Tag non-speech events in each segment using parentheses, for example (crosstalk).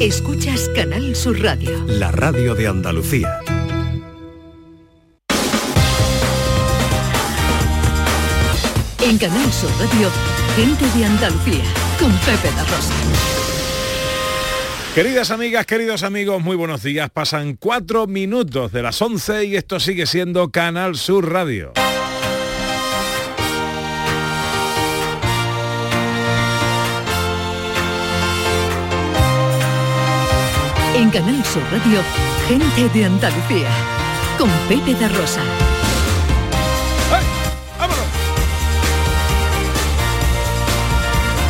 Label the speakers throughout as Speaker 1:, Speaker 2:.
Speaker 1: Escuchas Canal Sur Radio.
Speaker 2: La radio de Andalucía.
Speaker 1: En Canal Sur Radio, gente de Andalucía, con Pepe da Rosa.
Speaker 3: Queridas amigas, queridos amigos, muy buenos días. Pasan cuatro minutos de las 11 y esto sigue siendo Canal Sur Radio.
Speaker 1: En Canal Sur Radio, gente de Andalucía, con Pepe da Rosa.
Speaker 3: ¡Vámonos!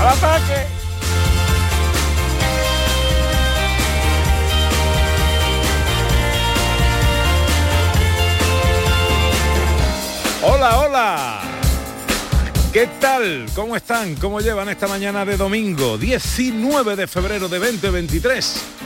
Speaker 3: ¡Al ataque! Hola, hola. ¿Qué tal? ¿Cómo están? ¿Cómo llevan esta mañana de domingo, 19 de febrero de 2023?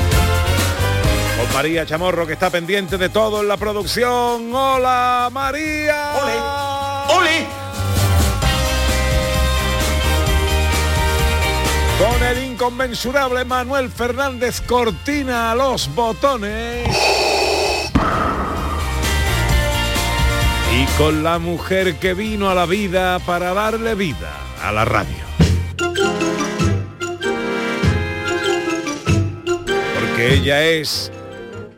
Speaker 3: Con María Chamorro que está pendiente de todo en la producción. ¡Hola María!
Speaker 4: ¡Ole! ¡Ole!
Speaker 3: Con el inconmensurable Manuel Fernández Cortina a los botones. Y con la mujer que vino a la vida para darle vida a la radio. Porque ella es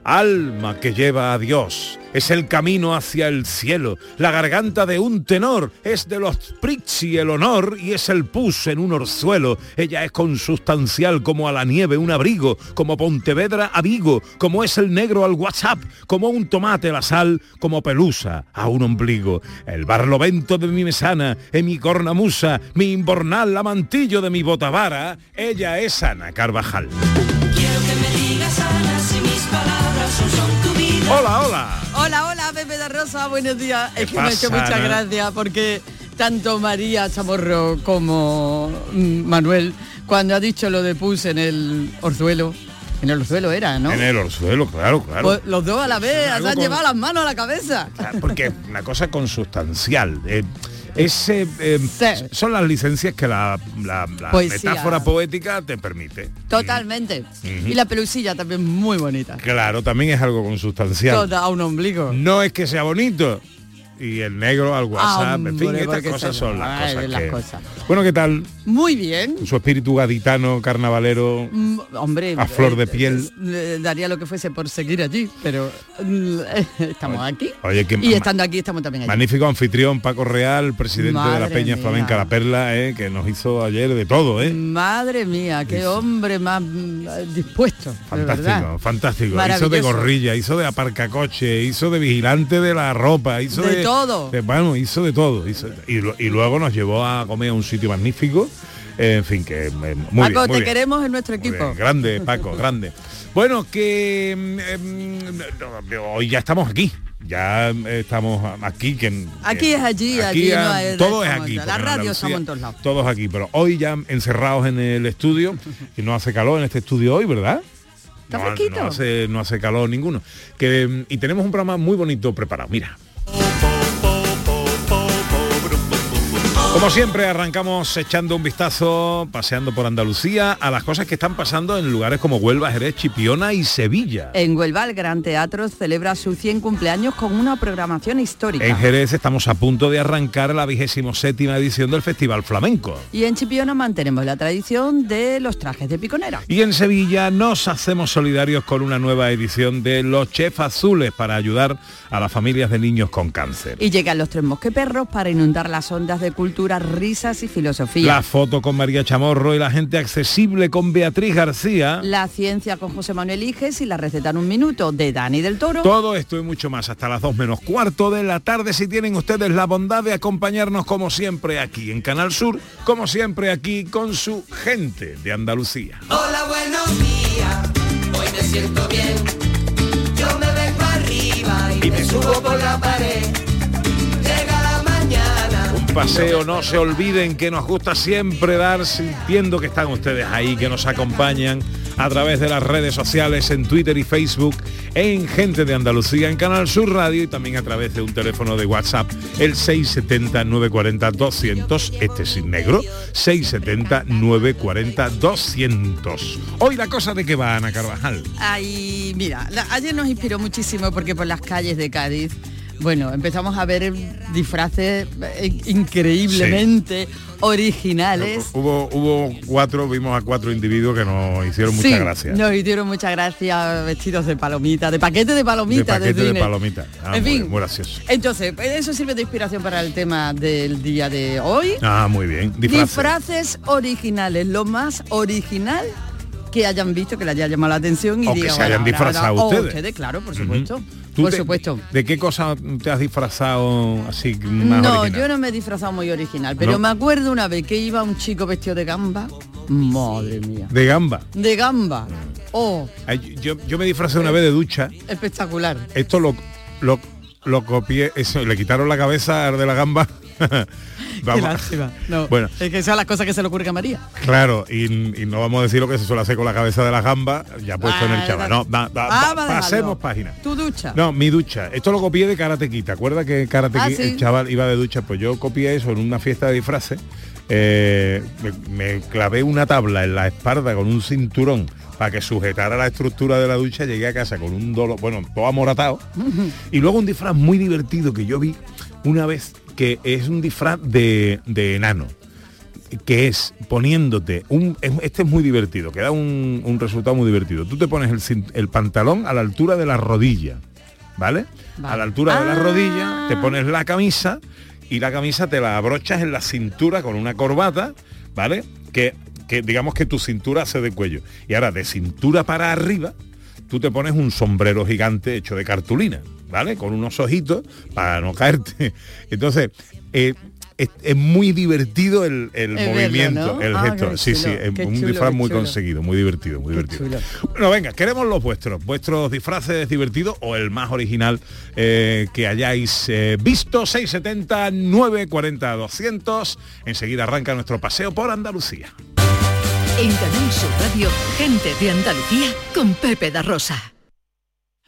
Speaker 3: alma que lleva a Dios. Es el camino hacia el cielo. La garganta de un tenor es de los Prixi el honor y es el pus en un orzuelo. Ella es consustancial como a la nieve un abrigo, como Pontevedra a Vigo, como es el negro al WhatsApp, como un tomate la sal, como pelusa a un ombligo. El barlovento de mi mesana, en mi cornamusa, mi imbornal amantillo de mi botavara, ella es Ana Carvajal. Hola, hola.
Speaker 5: Hola, hola, Pepe de Rosa, buenos días. Es que me ha hecho mucha gracia porque tanto María Chamorro como mm, Manuel, cuando ha dicho lo de pus en el orzuelo, en el orzuelo era, ¿no?
Speaker 3: En el orzuelo, claro, claro.
Speaker 5: Pues los dos a la vez, se han
Speaker 3: con-
Speaker 5: llevado las manos a la cabeza.
Speaker 3: Claro, Porque es una cosa consustancial. eh, ese, eh,
Speaker 5: Sí.
Speaker 3: Son las licencias que la, la- la
Speaker 5: Poesía.
Speaker 3: metáfora poética te permite.
Speaker 5: Totalmente. Y la pelusilla también muy bonita.
Speaker 3: Claro, también es algo consustancial.
Speaker 5: Toda a un ombligo.
Speaker 3: No es que sea bonito. Y el negro al WhatsApp, en fin, estas cosas son las
Speaker 5: ay,
Speaker 3: cosas.
Speaker 5: las
Speaker 3: que-
Speaker 5: cosas.
Speaker 3: Bueno, ¿qué tal?
Speaker 5: Muy bien.
Speaker 3: Su espíritu gaditano, carnavalero.
Speaker 5: Mm, Hombre,
Speaker 3: A flor de
Speaker 5: eh,
Speaker 3: piel.
Speaker 5: eh, daría lo que fuese por seguir allí, pero mm, (laughs) estamos aquí.
Speaker 3: Oye, qué
Speaker 5: y estando aquí estamos también allí.
Speaker 3: Magnífico anfitrión, Paco Real, presidente de la Peña
Speaker 5: mía.
Speaker 3: Flamenca La Perla, eh, que nos hizo ayer de todo, ¿eh?
Speaker 5: Madre mía, qué hombre más mm, dispuesto.
Speaker 3: Fantástico, fantástico. Hizo de gorrilla, hizo de aparcacoche, hizo de vigilante de la ropa, hizo
Speaker 5: De
Speaker 3: de,
Speaker 5: todo.
Speaker 3: de- bueno, hizo de todo. hizo- y, y luego nos llevó a comer a un sitio magnífico. Eh, en fin, que eh, muy
Speaker 5: Paco,
Speaker 3: bien, muy
Speaker 5: te
Speaker 3: bien.
Speaker 5: queremos en nuestro equipo.
Speaker 3: bien, grande, Paco, grande. Bueno, que mm, no, hoy ya estamos aquí. Ya eh, estamos aquí. Que,
Speaker 5: Aquí
Speaker 3: que-
Speaker 5: es allí, aquí no
Speaker 3: ah,
Speaker 5: hay-
Speaker 3: todo es aquí.
Speaker 5: la radio estamos en todos lados.
Speaker 3: Todos aquí, pero hoy ya encerrados en el estudio, y no hace calor en este estudio hoy, ¿verdad?
Speaker 5: Está
Speaker 3: no, no hace, no hace calor ninguno. Que, mm, y tenemos un programa muy bonito preparado. Mira. Como siempre arrancamos echando un vistazo, paseando por Andalucía, a las cosas que están pasando en lugares como Huelva, Jerez, Chipiona y Sevilla.
Speaker 5: En Huelva, el Gran Teatro celebra su 100 cumpleaños con una programación histórica.
Speaker 3: En Jerez estamos a punto de arrancar la vigésimo séptima edición del Festival Flamenco.
Speaker 5: Y en Chipiona mantenemos la tradición de los trajes de piconera.
Speaker 3: Y en Sevilla nos hacemos solidarios con una nueva edición de Los Chefs Azules para ayudar a las familias de niños con cáncer.
Speaker 5: Y llegan los tres mosqueperros para inundar las ondas de cultura, risas y filosofía.
Speaker 3: La foto con María Chamorro y la gente accesible con Beatriz García.
Speaker 5: La ciencia con José Manuel Iges y la receta en un minuto de Dani del Toro.
Speaker 3: Todo esto y mucho más hasta las 2 menos cuarto de la tarde si tienen ustedes la bondad de acompañarnos como siempre aquí en Canal Sur, como siempre aquí con su gente de Andalucía.
Speaker 6: Hola, buenos días. Hoy me siento bien. Yo me vengo a por la pared.
Speaker 3: Paseo, no se olviden que nos gusta siempre dar sintiendo que están ustedes ahí, que nos acompañan a través de las redes sociales, en Twitter y Facebook, en Gente de Andalucía, en Canal Sur Radio y también a través de un teléfono de WhatsApp, el 670-940-200, este es negro, 670-940-200. Hoy la cosa de que va Ana Carvajal.
Speaker 5: Ay, mira, la- ayer nos inspiró muchísimo porque por las calles de Cádiz, bueno, empezamos a ver disfraces increíblemente originales.
Speaker 3: Hubo, hubo cuatro, vimos a cuatro individuos que nos hicieron
Speaker 5: Sí,
Speaker 3: gracia.
Speaker 5: Nos hicieron mucha gracia vestidos de palomita, de paquete de palomitas.
Speaker 3: de paquete de
Speaker 5: cine.
Speaker 3: palomita. Ah,
Speaker 5: en
Speaker 3: muy,
Speaker 5: fin.
Speaker 3: muy gracioso.
Speaker 5: Entonces, eso sirve de inspiración para el tema del día de hoy.
Speaker 3: Ah, muy bien. Disfraces.
Speaker 5: Disfraces originales, lo más original que hayan visto, que les haya llamado la atención y
Speaker 3: O que se hayan
Speaker 5: "Ahora, ahora,
Speaker 3: disfrazado
Speaker 5: ahora". O
Speaker 3: ustedes.
Speaker 5: claro, por supuesto.
Speaker 3: ¿Tú
Speaker 5: Por
Speaker 3: te-
Speaker 5: supuesto.
Speaker 3: ¿De qué cosa te has disfrazado así más
Speaker 5: No,
Speaker 3: original?
Speaker 5: yo no me he disfrazado muy original, pero
Speaker 3: No.
Speaker 5: me acuerdo una vez que iba un chico vestido de gamba. Madre mía.
Speaker 3: De gamba.
Speaker 5: De gamba. Oh,
Speaker 3: Ay, Yo, yo me disfrazé una vez de ducha.
Speaker 5: espectacular.
Speaker 3: Esto lo, lo, lo copié, eso, le quitaron la cabeza de la gamba. (laughs)
Speaker 5: Qué lástima. No,
Speaker 3: Bueno,
Speaker 5: es que son las cosas que se le ocurre a María.
Speaker 3: claro, y, y no vamos a decir lo que se suele hacer con la cabeza de la gamba, ya puesto en el chaval. No, va- va-
Speaker 5: Ah,
Speaker 3: va- pasemos página.
Speaker 5: Tu ducha.
Speaker 3: No, mi ducha. Esto lo copié de Karate Kid. ¿Te acuerdas que Karate
Speaker 5: Ah, sí.
Speaker 3: el chaval iba de ducha? Pues yo copié eso en una fiesta de disfraces. Eh, me, me clavé una tabla en la espalda con un cinturón para que sujetara la estructura de la ducha. Llegué a casa con un dolor, bueno, todo amoratado. y luego un disfraz muy divertido que yo vi una vez, que es un disfraz de, de enano que es poniéndote un es- este es muy divertido que da un, un resultado muy divertido tú te pones el, el pantalón a la altura de la rodilla ¿vale?
Speaker 5: Vale.
Speaker 3: a la altura de la
Speaker 5: Ah.
Speaker 3: rodilla te pones la camisa y la camisa te la abrochas en la cintura con una corbata vale que, que digamos que tu cintura hace de cuello y ahora de cintura para arriba tú te pones un sombrero gigante hecho de cartulina, ¿vale? Con unos ojitos para no caerte. (laughs) Entonces, eh, es, es muy divertido el, el
Speaker 5: El verlo,
Speaker 3: movimiento,
Speaker 5: ¿no?
Speaker 3: el
Speaker 5: Ah,
Speaker 3: gesto. Sí, sí, es
Speaker 5: qué
Speaker 3: un
Speaker 5: chulo,
Speaker 3: disfraz muy
Speaker 5: chulo.
Speaker 3: conseguido, muy divertido, muy
Speaker 5: Qué
Speaker 3: divertido.
Speaker 5: chulo.
Speaker 3: Bueno, venga, queremos los vuestros, vuestros disfraces divertidos o el más original eh, que hayáis eh, visto, 670 940 200. Enseguida arranca nuestro paseo por Andalucía.
Speaker 1: En Canal Radio, gente de Andalucía con Pepe da Rosa.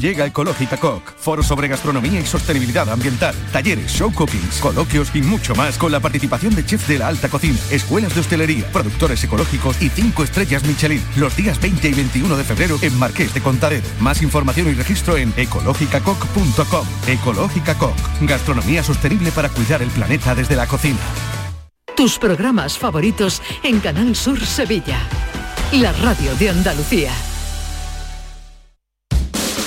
Speaker 7: Llega Ecológica Coc, foro sobre gastronomía y sostenibilidad ambiental, talleres, show cookings, coloquios y mucho más con la participación de chefs de la alta cocina, escuelas de hostelería, productores ecológicos y 5 estrellas Michelin, los días 20 y 21 de febrero en Marqués de Contadero. Más información y registro en ecológicacoc.com. Ecológica Coc, gastronomía sostenible para cuidar el planeta desde la cocina.
Speaker 1: Tus programas favoritos en Canal Sur Sevilla. La radio de Andalucía.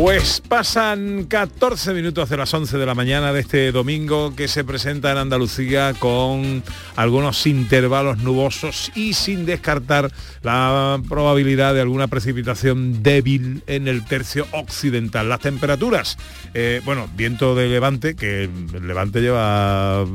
Speaker 3: Pues pasan 14 minutos de las 11 de la mañana de este domingo que se presenta en Andalucía con algunos intervalos nubosos y sin descartar la probabilidad de alguna precipitación débil en el tercio occidental. Las temperaturas, eh, bueno, viento de levante, que el levante lleva,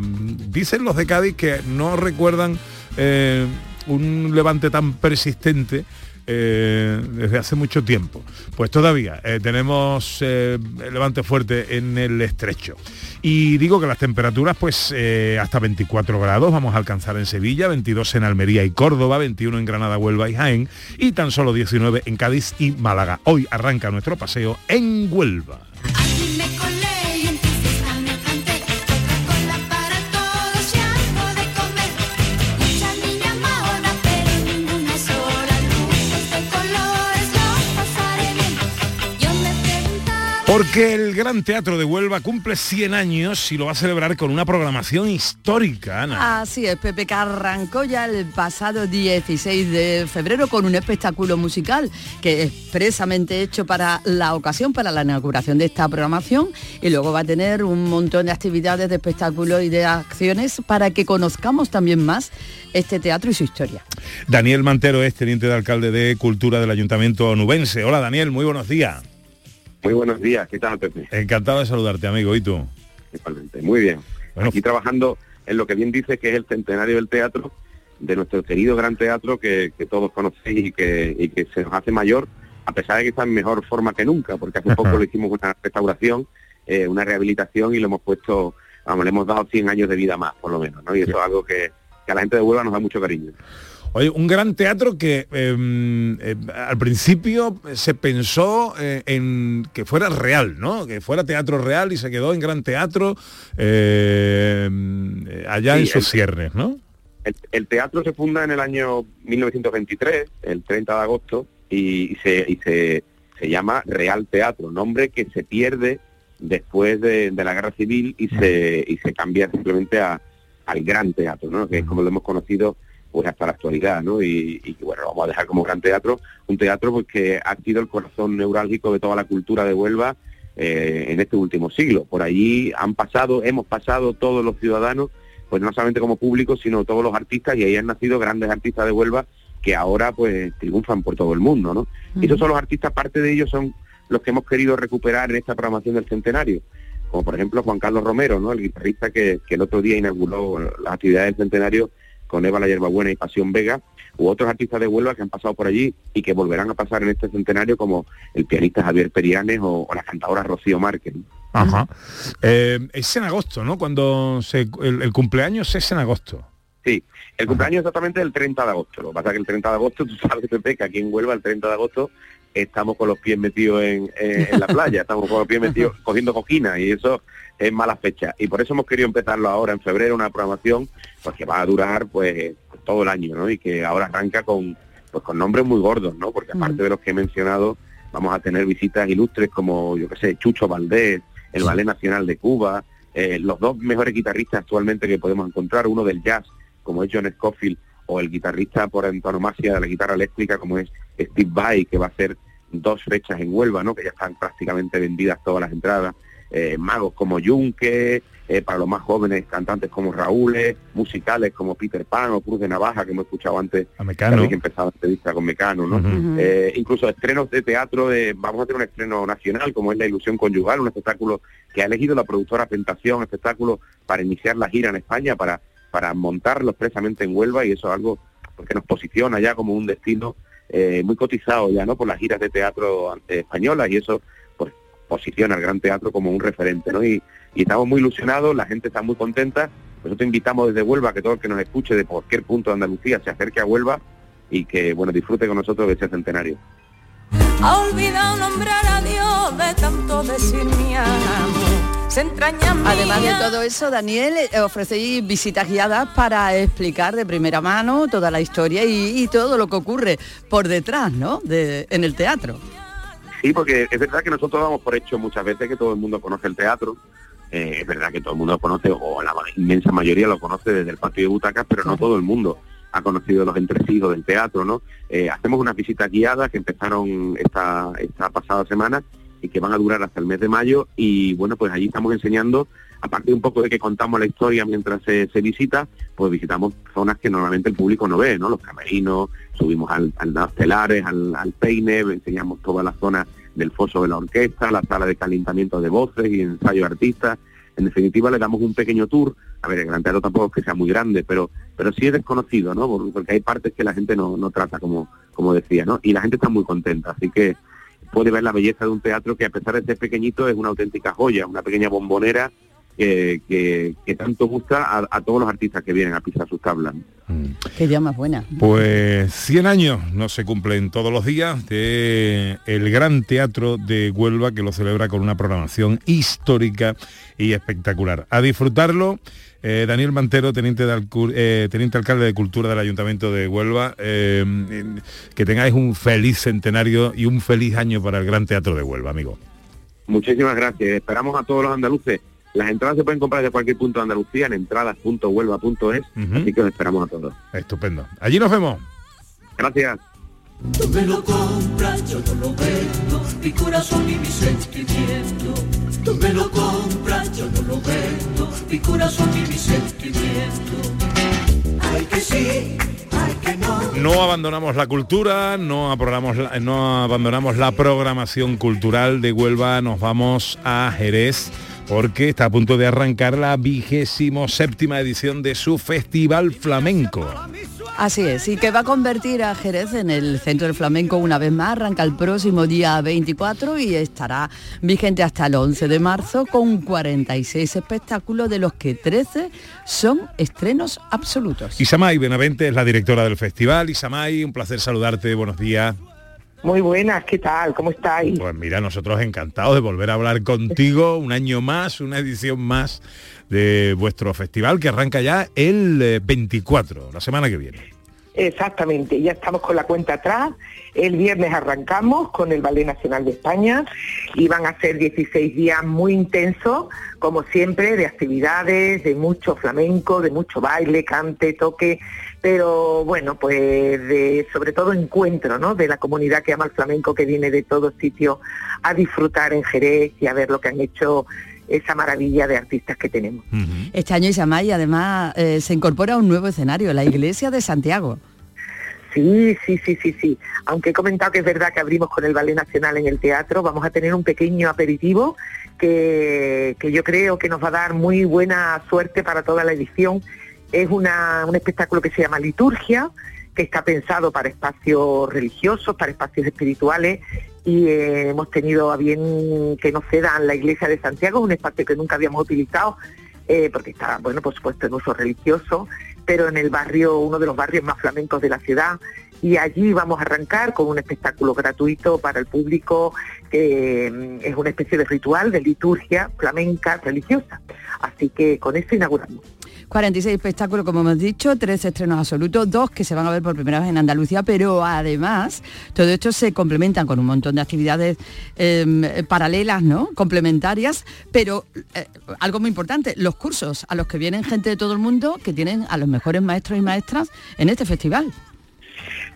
Speaker 3: dicen los de Cádiz que no recuerdan eh, un levante tan persistente eh, desde hace mucho tiempo. Pues todavía eh, tenemos eh, levante fuerte en el estrecho. Y digo que las temperaturas, pues hasta 24 grados vamos a alcanzar en Sevilla, 22 en Almería y Córdoba, 21 en Granada, Huelva y Jaén, y tan solo 19 en Cádiz y Málaga. Hoy arranca nuestro paseo en Huelva. Porque el Gran Teatro de Huelva cumple 100 años y lo va a celebrar con una programación histórica, Ana.
Speaker 5: Así es, Pepe, que arrancó ya el pasado 16 de febrero con un espectáculo musical que es expresamente hecho para la ocasión, para la inauguración de esta programación y luego va a tener un montón de actividades de espectáculos y de acciones para que conozcamos también más este teatro y su historia.
Speaker 3: Daniel Mantero es teniente de alcalde de Cultura del Ayuntamiento Nubense. Hola Daniel, muy buenos días.
Speaker 8: Muy buenos días, ¿qué tal, Pepe?
Speaker 3: Encantado de saludarte, amigo, ¿y tú?
Speaker 8: Igualmente, muy bien. Bueno, Aquí trabajando en lo que bien dice que es el centenario del teatro, de nuestro querido gran teatro que, todos conocéis y que, se nos hace mayor, a pesar de que está en mejor forma que nunca, porque hace poco (laughs) le hicimos una restauración, eh, una rehabilitación y lo hemos puesto, vamos, le hemos dado 100 años de vida más, por lo menos, ¿no? Y eso es algo que, que a la gente de Huelva nos da mucho cariño.
Speaker 3: Oye, un gran teatro que em, eh, al principio se pensó eh, en que fuera real, ¿no? Que fuera teatro real y se quedó en gran teatro em, allá en sus cierres, ¿no?
Speaker 8: El, teatro se funda en el año 1923, el 30 de agosto, y, se, se, llama Real Teatro, nombre que se pierde después de, la guerra civil y se, y se cambia simplemente a, al Gran Teatro, ¿no? que es como lo hemos conocido pues hasta la actualidad, ¿no? Y, bueno, vamos a dejar como gran teatro, un teatro pues, que ha sido el corazón neurálgico de toda la cultura de Huelva eh, en este último siglo. Por allí han pasado, hemos pasado todos los ciudadanos, pues no solamente como público, sino todos los artistas, y ahí han nacido grandes artistas de Huelva que ahora pues triunfan por todo el mundo, ¿no? Y esos son los artistas, parte de ellos son los que hemos querido recuperar en esta programación del centenario como por ejemplo Juan Carlos Romero, ¿no? el guitarrista que, que el otro día inauguró las actividades del centenario con Eva La Yerbabuena y Pasión Vega, u otros artistas de Huelva que han pasado por allí y que volverán a pasar en este centenario como el pianista Javier Perianes o, la cantadora Rocío Márquez.
Speaker 3: Ajá. Eh, es en agosto, ¿no? Cuando se, el, cumpleaños es en agosto.
Speaker 8: Sí, el cumpleaños exactamente el 30 de agosto. Lo que pasa es que el 30 de agosto, tú sabes, (laughs) Pepe, que aquí en Huelva el 30 de agosto estamos con los pies metidos en, la playa, estamos con los pies metidos cogiendo coquina y eso es mala fecha. Y por eso hemos querido empezarlo ahora en febrero, una programación pues que va a durar pues todo el año, ¿no? Y que ahora arranca con pues con nombres muy gordos, ¿no? Porque aparte de los que he mencionado, vamos a tener visitas ilustres como, yo qué sé, Chucho Valdés, el Ballet Nacional de Cuba, eh, los dos mejores guitarristas actualmente que podemos encontrar, uno del jazz, como es John Scofield, o el guitarrista por antonomasia de la guitarra eléctrica, como es Steve Vai, que va a hacer dos fechas en Huelva, ¿no? Que ya están prácticamente vendidas todas las entradas. Eh, magos como Yunque, eh, para los más jóvenes cantantes como Raúl, musicales como Peter Pan o Cruz de Navaja, que hemos escuchado antes,
Speaker 3: a Mecano.
Speaker 8: que empezaba la entrevista con Mecano, ¿no? Eh, incluso estrenos de teatro, de, vamos a tener un estreno nacional como es La Ilusión Conyugal, un espectáculo que ha elegido la productora Pentación, espectáculo para iniciar la gira en España, para, para montarlo expresamente en Huelva y eso es algo que nos posiciona ya como un destino muy cotizado ya, ¿no? Por las giras de teatro españolas y eso pues posiciona al Gran Teatro como un referente, ¿no? Y, estamos muy ilusionados, la gente está muy contenta. Nosotros invitamos desde Huelva que todo el que nos escuche de cualquier punto de Andalucía se acerque a Huelva y que bueno disfrute con nosotros de ese centenario.
Speaker 6: Entraña
Speaker 5: Además de todo eso, Daniel, eh, ofrecéis visitas guiadas para explicar de primera mano toda la historia y, todo lo que ocurre por detrás, ¿no? De, en el teatro.
Speaker 8: Sí, porque es verdad que nosotros damos por hecho muchas veces que todo el mundo conoce el teatro, eh, es verdad que todo el mundo lo conoce, o la inmensa mayoría lo conoce desde el patio de butacas, pero no todo el mundo ha conocido los entresijos del teatro, ¿no? Eh, hacemos unas visitas guiadas que empezaron esta, esta pasada semana que van a durar hasta el mes de mayo y bueno, pues allí estamos enseñando, aparte un poco de que contamos la historia mientras se, visita, pues visitamos zonas que normalmente el público no ve, ¿no? Los camerinos, subimos al, al al, al peine, enseñamos toda la zona del foso de la orquesta, la sala de calentamiento de voces y ensayo de artistas. En definitiva, le damos un pequeño tour. A ver, el Gran Teatro tampoco que sea muy grande, pero, pero sí es desconocido, ¿no? Porque hay partes que la gente no, no trata, como, como decía, ¿no? Y la gente está muy contenta, así que puede ver la belleza de un teatro que a pesar de ser pequeñito es una auténtica joya, una pequeña bombonera que, tanto gusta a, todos los artistas que vienen a pisar sus tablas.
Speaker 5: Mm. Qué día más buena.
Speaker 3: Pues 100 años no se cumplen todos los días de el Gran Teatro de Huelva que lo celebra con una programación histórica y espectacular. A disfrutarlo. Eh, Daniel Mantero, teniente, eh, teniente alcalde de Cultura del Ayuntamiento de Huelva, eh, que tengáis un feliz centenario y un feliz año para el Gran Teatro de Huelva, amigo.
Speaker 8: Muchísimas gracias. Esperamos a todos los andaluces las entradas se pueden comprar de cualquier punto de Andalucía en entradas.huelva.es, así que os esperamos a todos.
Speaker 3: Estupendo. Allí nos vemos.
Speaker 8: Gracias.
Speaker 9: Tú me lo compras, yo no lo vendo, mi corazón y mi sentimiento. Tú me lo compras, yo no lo vendo, mi corazón y mi sentimiento. Ay que sí, ay que no.
Speaker 3: No abandonamos la cultura, no, no abandonamos la programación cultural de Huelva, nos vamos a Jerez porque está a punto de arrancar la vigésimo séptima edición de su Festival Flamenco.
Speaker 5: Así es, y que va a convertir a Jerez en el centro del flamenco una vez más, arranca el próximo día 24 y estará vigente hasta el 11 de marzo con 46 espectáculos de los que 13 son estrenos absolutos.
Speaker 3: Isamay Benavente es la directora del festival. Isamay, un placer saludarte, buenos días.
Speaker 10: Muy buenas, ¿qué tal? ¿Cómo estáis?
Speaker 3: Pues mira, nosotros encantados de volver a hablar contigo un año más, una edición más de vuestro festival que arranca ya el 24, eh, la semana que viene.
Speaker 10: Exactamente, ya estamos con la cuenta atrás. El viernes arrancamos con el Ballet Nacional de España y van a ser 16 días muy intensos, como siempre, de actividades, de mucho flamenco, de mucho baile, cante, toque, pero bueno, pues de, sobre todo encuentro, ¿no? De la comunidad que ama el flamenco, que viene de todos sitios a disfrutar en Jerez y a ver lo que han hecho esa maravilla de artistas que tenemos.
Speaker 5: Este año Isamay además eh, se incorpora un nuevo escenario, la iglesia de Santiago.
Speaker 10: Sí, sí, sí, sí, sí. Aunque he comentado que es verdad que abrimos con el Ballet Nacional en el teatro, vamos a tener un pequeño aperitivo que, que yo creo que nos va a dar muy buena suerte para toda la edición es un espectáculo que se llama Liturgia, que está pensado para espacios religiosos, para espacios espirituales y eh, hemos tenido a bien que nos cedan la iglesia de Santiago, un espacio que nunca habíamos utilizado eh, porque está, bueno, por supuesto en uso religioso, pero en el barrio, uno de los barrios más flamencos de la ciudad y allí vamos a arrancar con un espectáculo gratuito para el público que mm, es una especie de ritual de liturgia flamenca religiosa. Así que con eso inauguramos.
Speaker 5: 46 espectáculos, como hemos dicho, tres estrenos absolutos, dos que se van a ver por primera vez en Andalucía, pero además todo esto se complementan con un montón de actividades em, paralelas, ¿no? Complementarias, pero eh, algo muy importante, los cursos a los que vienen gente de todo el mundo que tienen a los mejores maestros y maestras en este festival.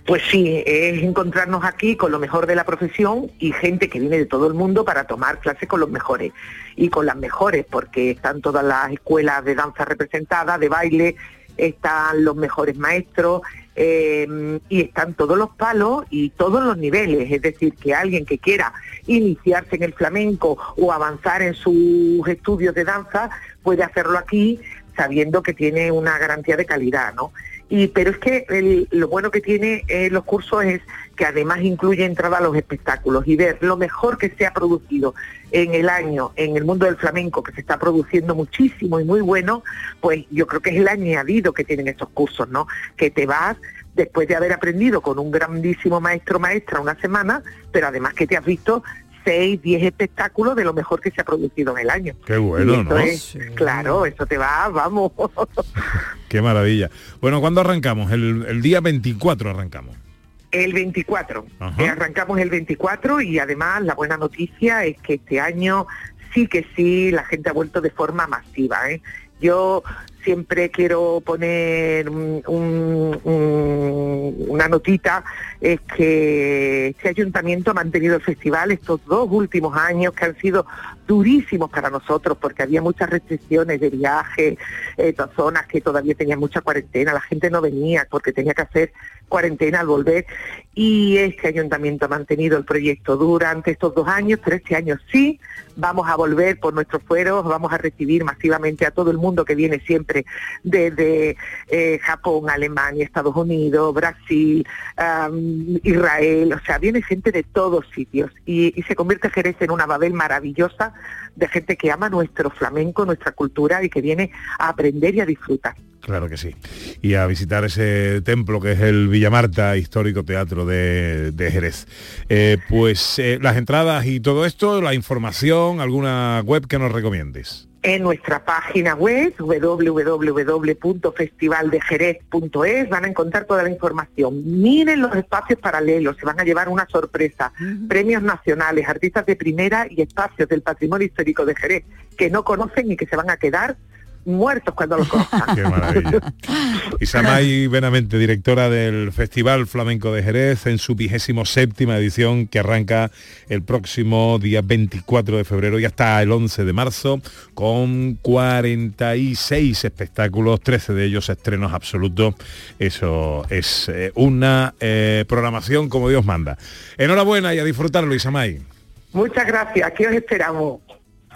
Speaker 10: Pues sí, es encontrarnos aquí con lo mejor de la profesión y gente que viene de todo el mundo para tomar clases con los mejores y con las mejores, porque están todas las escuelas de danza representadas, de baile, están los mejores maestros em, y están todos los palos y todos los niveles. Es decir, que alguien que quiera iniciarse en el flamenco o avanzar en sus estudios de danza puede hacerlo aquí sabiendo que tiene una garantía de calidad, ¿no? Y, pero es que lo bueno que tiene eh, los cursos es que además incluye entrada a los espectáculos y ver lo mejor que se ha producido en el año en el mundo del flamenco, que se está produciendo muchísimo y muy bueno, pues yo creo que es el añadido que tienen estos cursos, ¿no? Que te vas después de haber aprendido con un grandísimo maestro maestra una semana, pero además que te has visto 6, 10 espectáculos de lo mejor que se ha producido en el año.
Speaker 3: Qué bueno, ¿no?
Speaker 10: Claro, eso te va, vamos. (laughs)
Speaker 3: Qué maravilla. Bueno, ¿cuándo arrancamos? El, día 24 arrancamos.
Speaker 10: El 24. Eh, arrancamos el 24 y además la buena noticia es que este año sí que sí, la gente ha vuelto de forma masiva. ¿eh? Yo siempre quiero poner una una notita es que este ayuntamiento ha mantenido el festival estos dos últimos años que han sido durísimos para nosotros porque había muchas restricciones de viaje, eh, zonas que todavía tenían mucha cuarentena, la gente no venía porque tenía que hacer cuarentena al volver y este ayuntamiento ha mantenido el proyecto durante estos dos años, pero este año sí vamos a volver por nuestros fueros, vamos a recibir masivamente a todo el mundo que viene siempre desde eh, Japón, Alemania, Estados Unidos, Brasil, Israel, o sea, viene gente de todos sitios y, y se convierte Jerez en una Babel maravillosa de gente que ama nuestro flamenco, nuestra cultura y que viene a aprender y a disfrutar.
Speaker 3: Claro que sí. Y a visitar ese templo que es el Villamarta Histórico Teatro de, Jerez. Eh, pues eh, las entradas y todo esto, la información, alguna web que nos recomiendes
Speaker 10: en nuestra página web www.festivaldejerez.es van a encontrar toda la información. Miren los espacios paralelos, se van a llevar una sorpresa. Premios nacionales, artistas de primera y espacios del patrimonio histórico de Jerez que no conocen y que se van a quedar muertos cuando los conozcan.
Speaker 3: Qué maravilla. (laughs) Isamay Benamente, directora del Festival Flamenco de Jerez, en su vigésimo séptima edición que arranca el próximo día 24 de febrero y hasta el 11 de marzo, con 46 espectáculos, 13 de ellos estrenos absolutos. Eso es eh, una eh, programación como Dios manda. Enhorabuena y a disfrutarlo, Isamay.
Speaker 10: Muchas gracias, aquí os esperamos.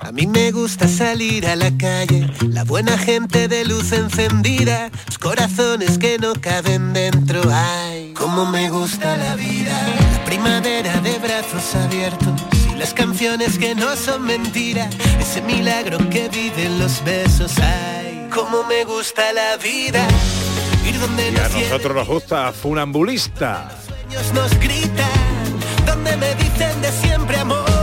Speaker 11: A mí me gusta salir a la calle, la buena gente de luz encendida, los corazones que no caben dentro. Ay, cómo me gusta la vida, la primavera de brazos abiertos y las canciones que no son mentira, ese milagro que viven los besos. Ay, cómo me gusta la vida.
Speaker 3: Ir donde y a nosotros nos gusta funambulista.
Speaker 11: Los nos gritan, donde me dicen de siempre amor.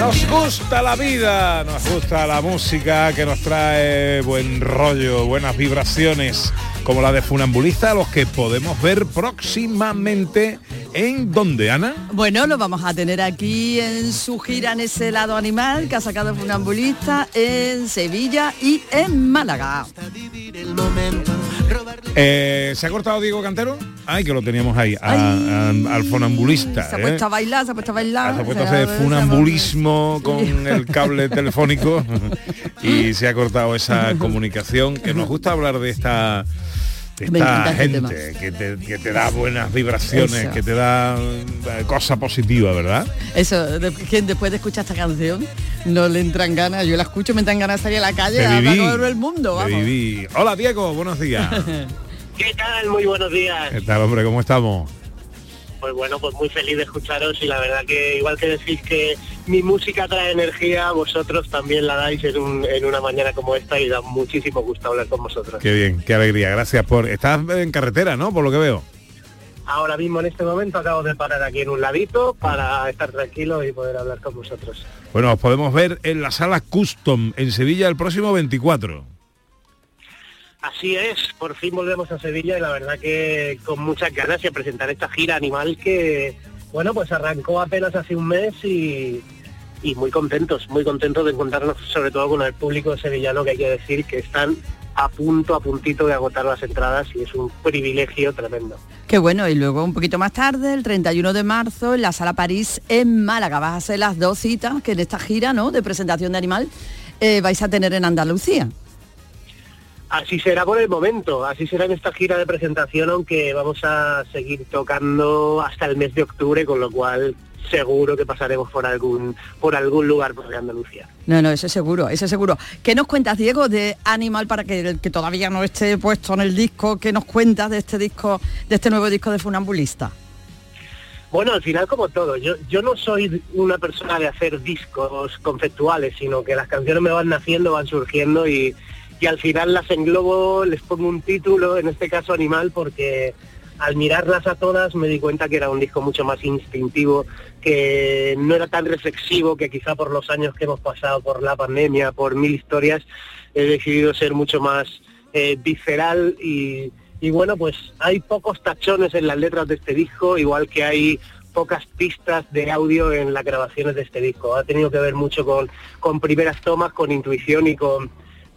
Speaker 3: Nos gusta la vida, nos gusta la música que nos trae buen rollo, buenas vibraciones, como la de Funambulista, los que podemos ver próximamente en donde, Ana.
Speaker 5: Bueno, lo vamos a tener aquí en su gira en ese lado animal que ha sacado Funambulista en Sevilla y en Málaga.
Speaker 3: Eh, ¿Se ha cortado Diego Cantero? Ay, que lo teníamos ahí, al funambulista.
Speaker 5: Se ha puesto a
Speaker 3: ¿eh?
Speaker 5: bailar, se ha puesto a bailar.
Speaker 3: Se ha puesto a hacer funambulismo con el cable telefónico (laughs) y se ha cortado esa comunicación, que nos gusta hablar de esta esta este gente que te, que te, da buenas vibraciones, que te da eh, cosa positiva, ¿verdad?
Speaker 5: Eso, de, después de escuchar esta canción no le entran ganas, yo la escucho, me entran ganas de salir a la calle a todo el mundo. Vamos.
Speaker 3: Hola Diego, buenos días. (laughs)
Speaker 12: ¿Qué tal? Muy buenos días.
Speaker 3: ¿Qué tal, hombre? ¿Cómo estamos?
Speaker 12: Pues bueno, pues muy feliz de escucharos y la verdad que igual que decís que mi música trae energía, vosotros también la dais en, una mañana como esta y da muchísimo gusto hablar con vosotros.
Speaker 3: Qué bien, qué alegría, gracias por... Estás en carretera, ¿no? Por lo que veo.
Speaker 12: Ahora mismo en este momento acabo de parar aquí en un ladito para estar tranquilo y poder hablar con vosotros.
Speaker 3: Bueno, os podemos ver en la sala Custom en Sevilla el próximo 24.
Speaker 12: Así es, por fin volvemos a Sevilla y la verdad que con muchas ganas de presentar esta gira animal que, bueno, pues arrancó apenas hace un mes y, muy contentos, muy contentos de encontrarnos sobre todo con el público sevillano que hay que decir que están a punto, a puntito de agotar las entradas y es un privilegio tremendo.
Speaker 5: Qué bueno, y luego un poquito más tarde, el 31 de marzo, en la Sala París en Málaga, vas a hacer las dos citas que en esta gira ¿no? de presentación de animal eh, vais a tener en Andalucía.
Speaker 12: Así será por el momento, así será en esta gira de presentación, aunque vamos a seguir tocando hasta el mes de octubre, con lo cual seguro que pasaremos por algún por algún lugar por Andalucía.
Speaker 5: No, no, eso es seguro, eso es seguro. ¿Qué nos cuentas, Diego, de Animal para que, que todavía no esté puesto en el disco? ¿Qué nos cuentas de este disco, de este nuevo disco de Funambulista?
Speaker 12: Bueno, al final como todo, yo, yo no soy una persona de hacer discos conceptuales, sino que las canciones me van naciendo, van surgiendo y, y al final las englobo, les pongo un título, en este caso Animal, porque al mirarlas a todas me di cuenta que era un disco mucho más instintivo, que no era tan reflexivo, que quizá por los años que hemos pasado, por la pandemia, por mil historias, he decidido ser mucho más eh, visceral y, y bueno, pues hay pocos tachones en las letras de este disco, igual que hay pocas pistas de audio en las grabaciones de este disco. Ha tenido que ver mucho con, con primeras tomas, con intuición y con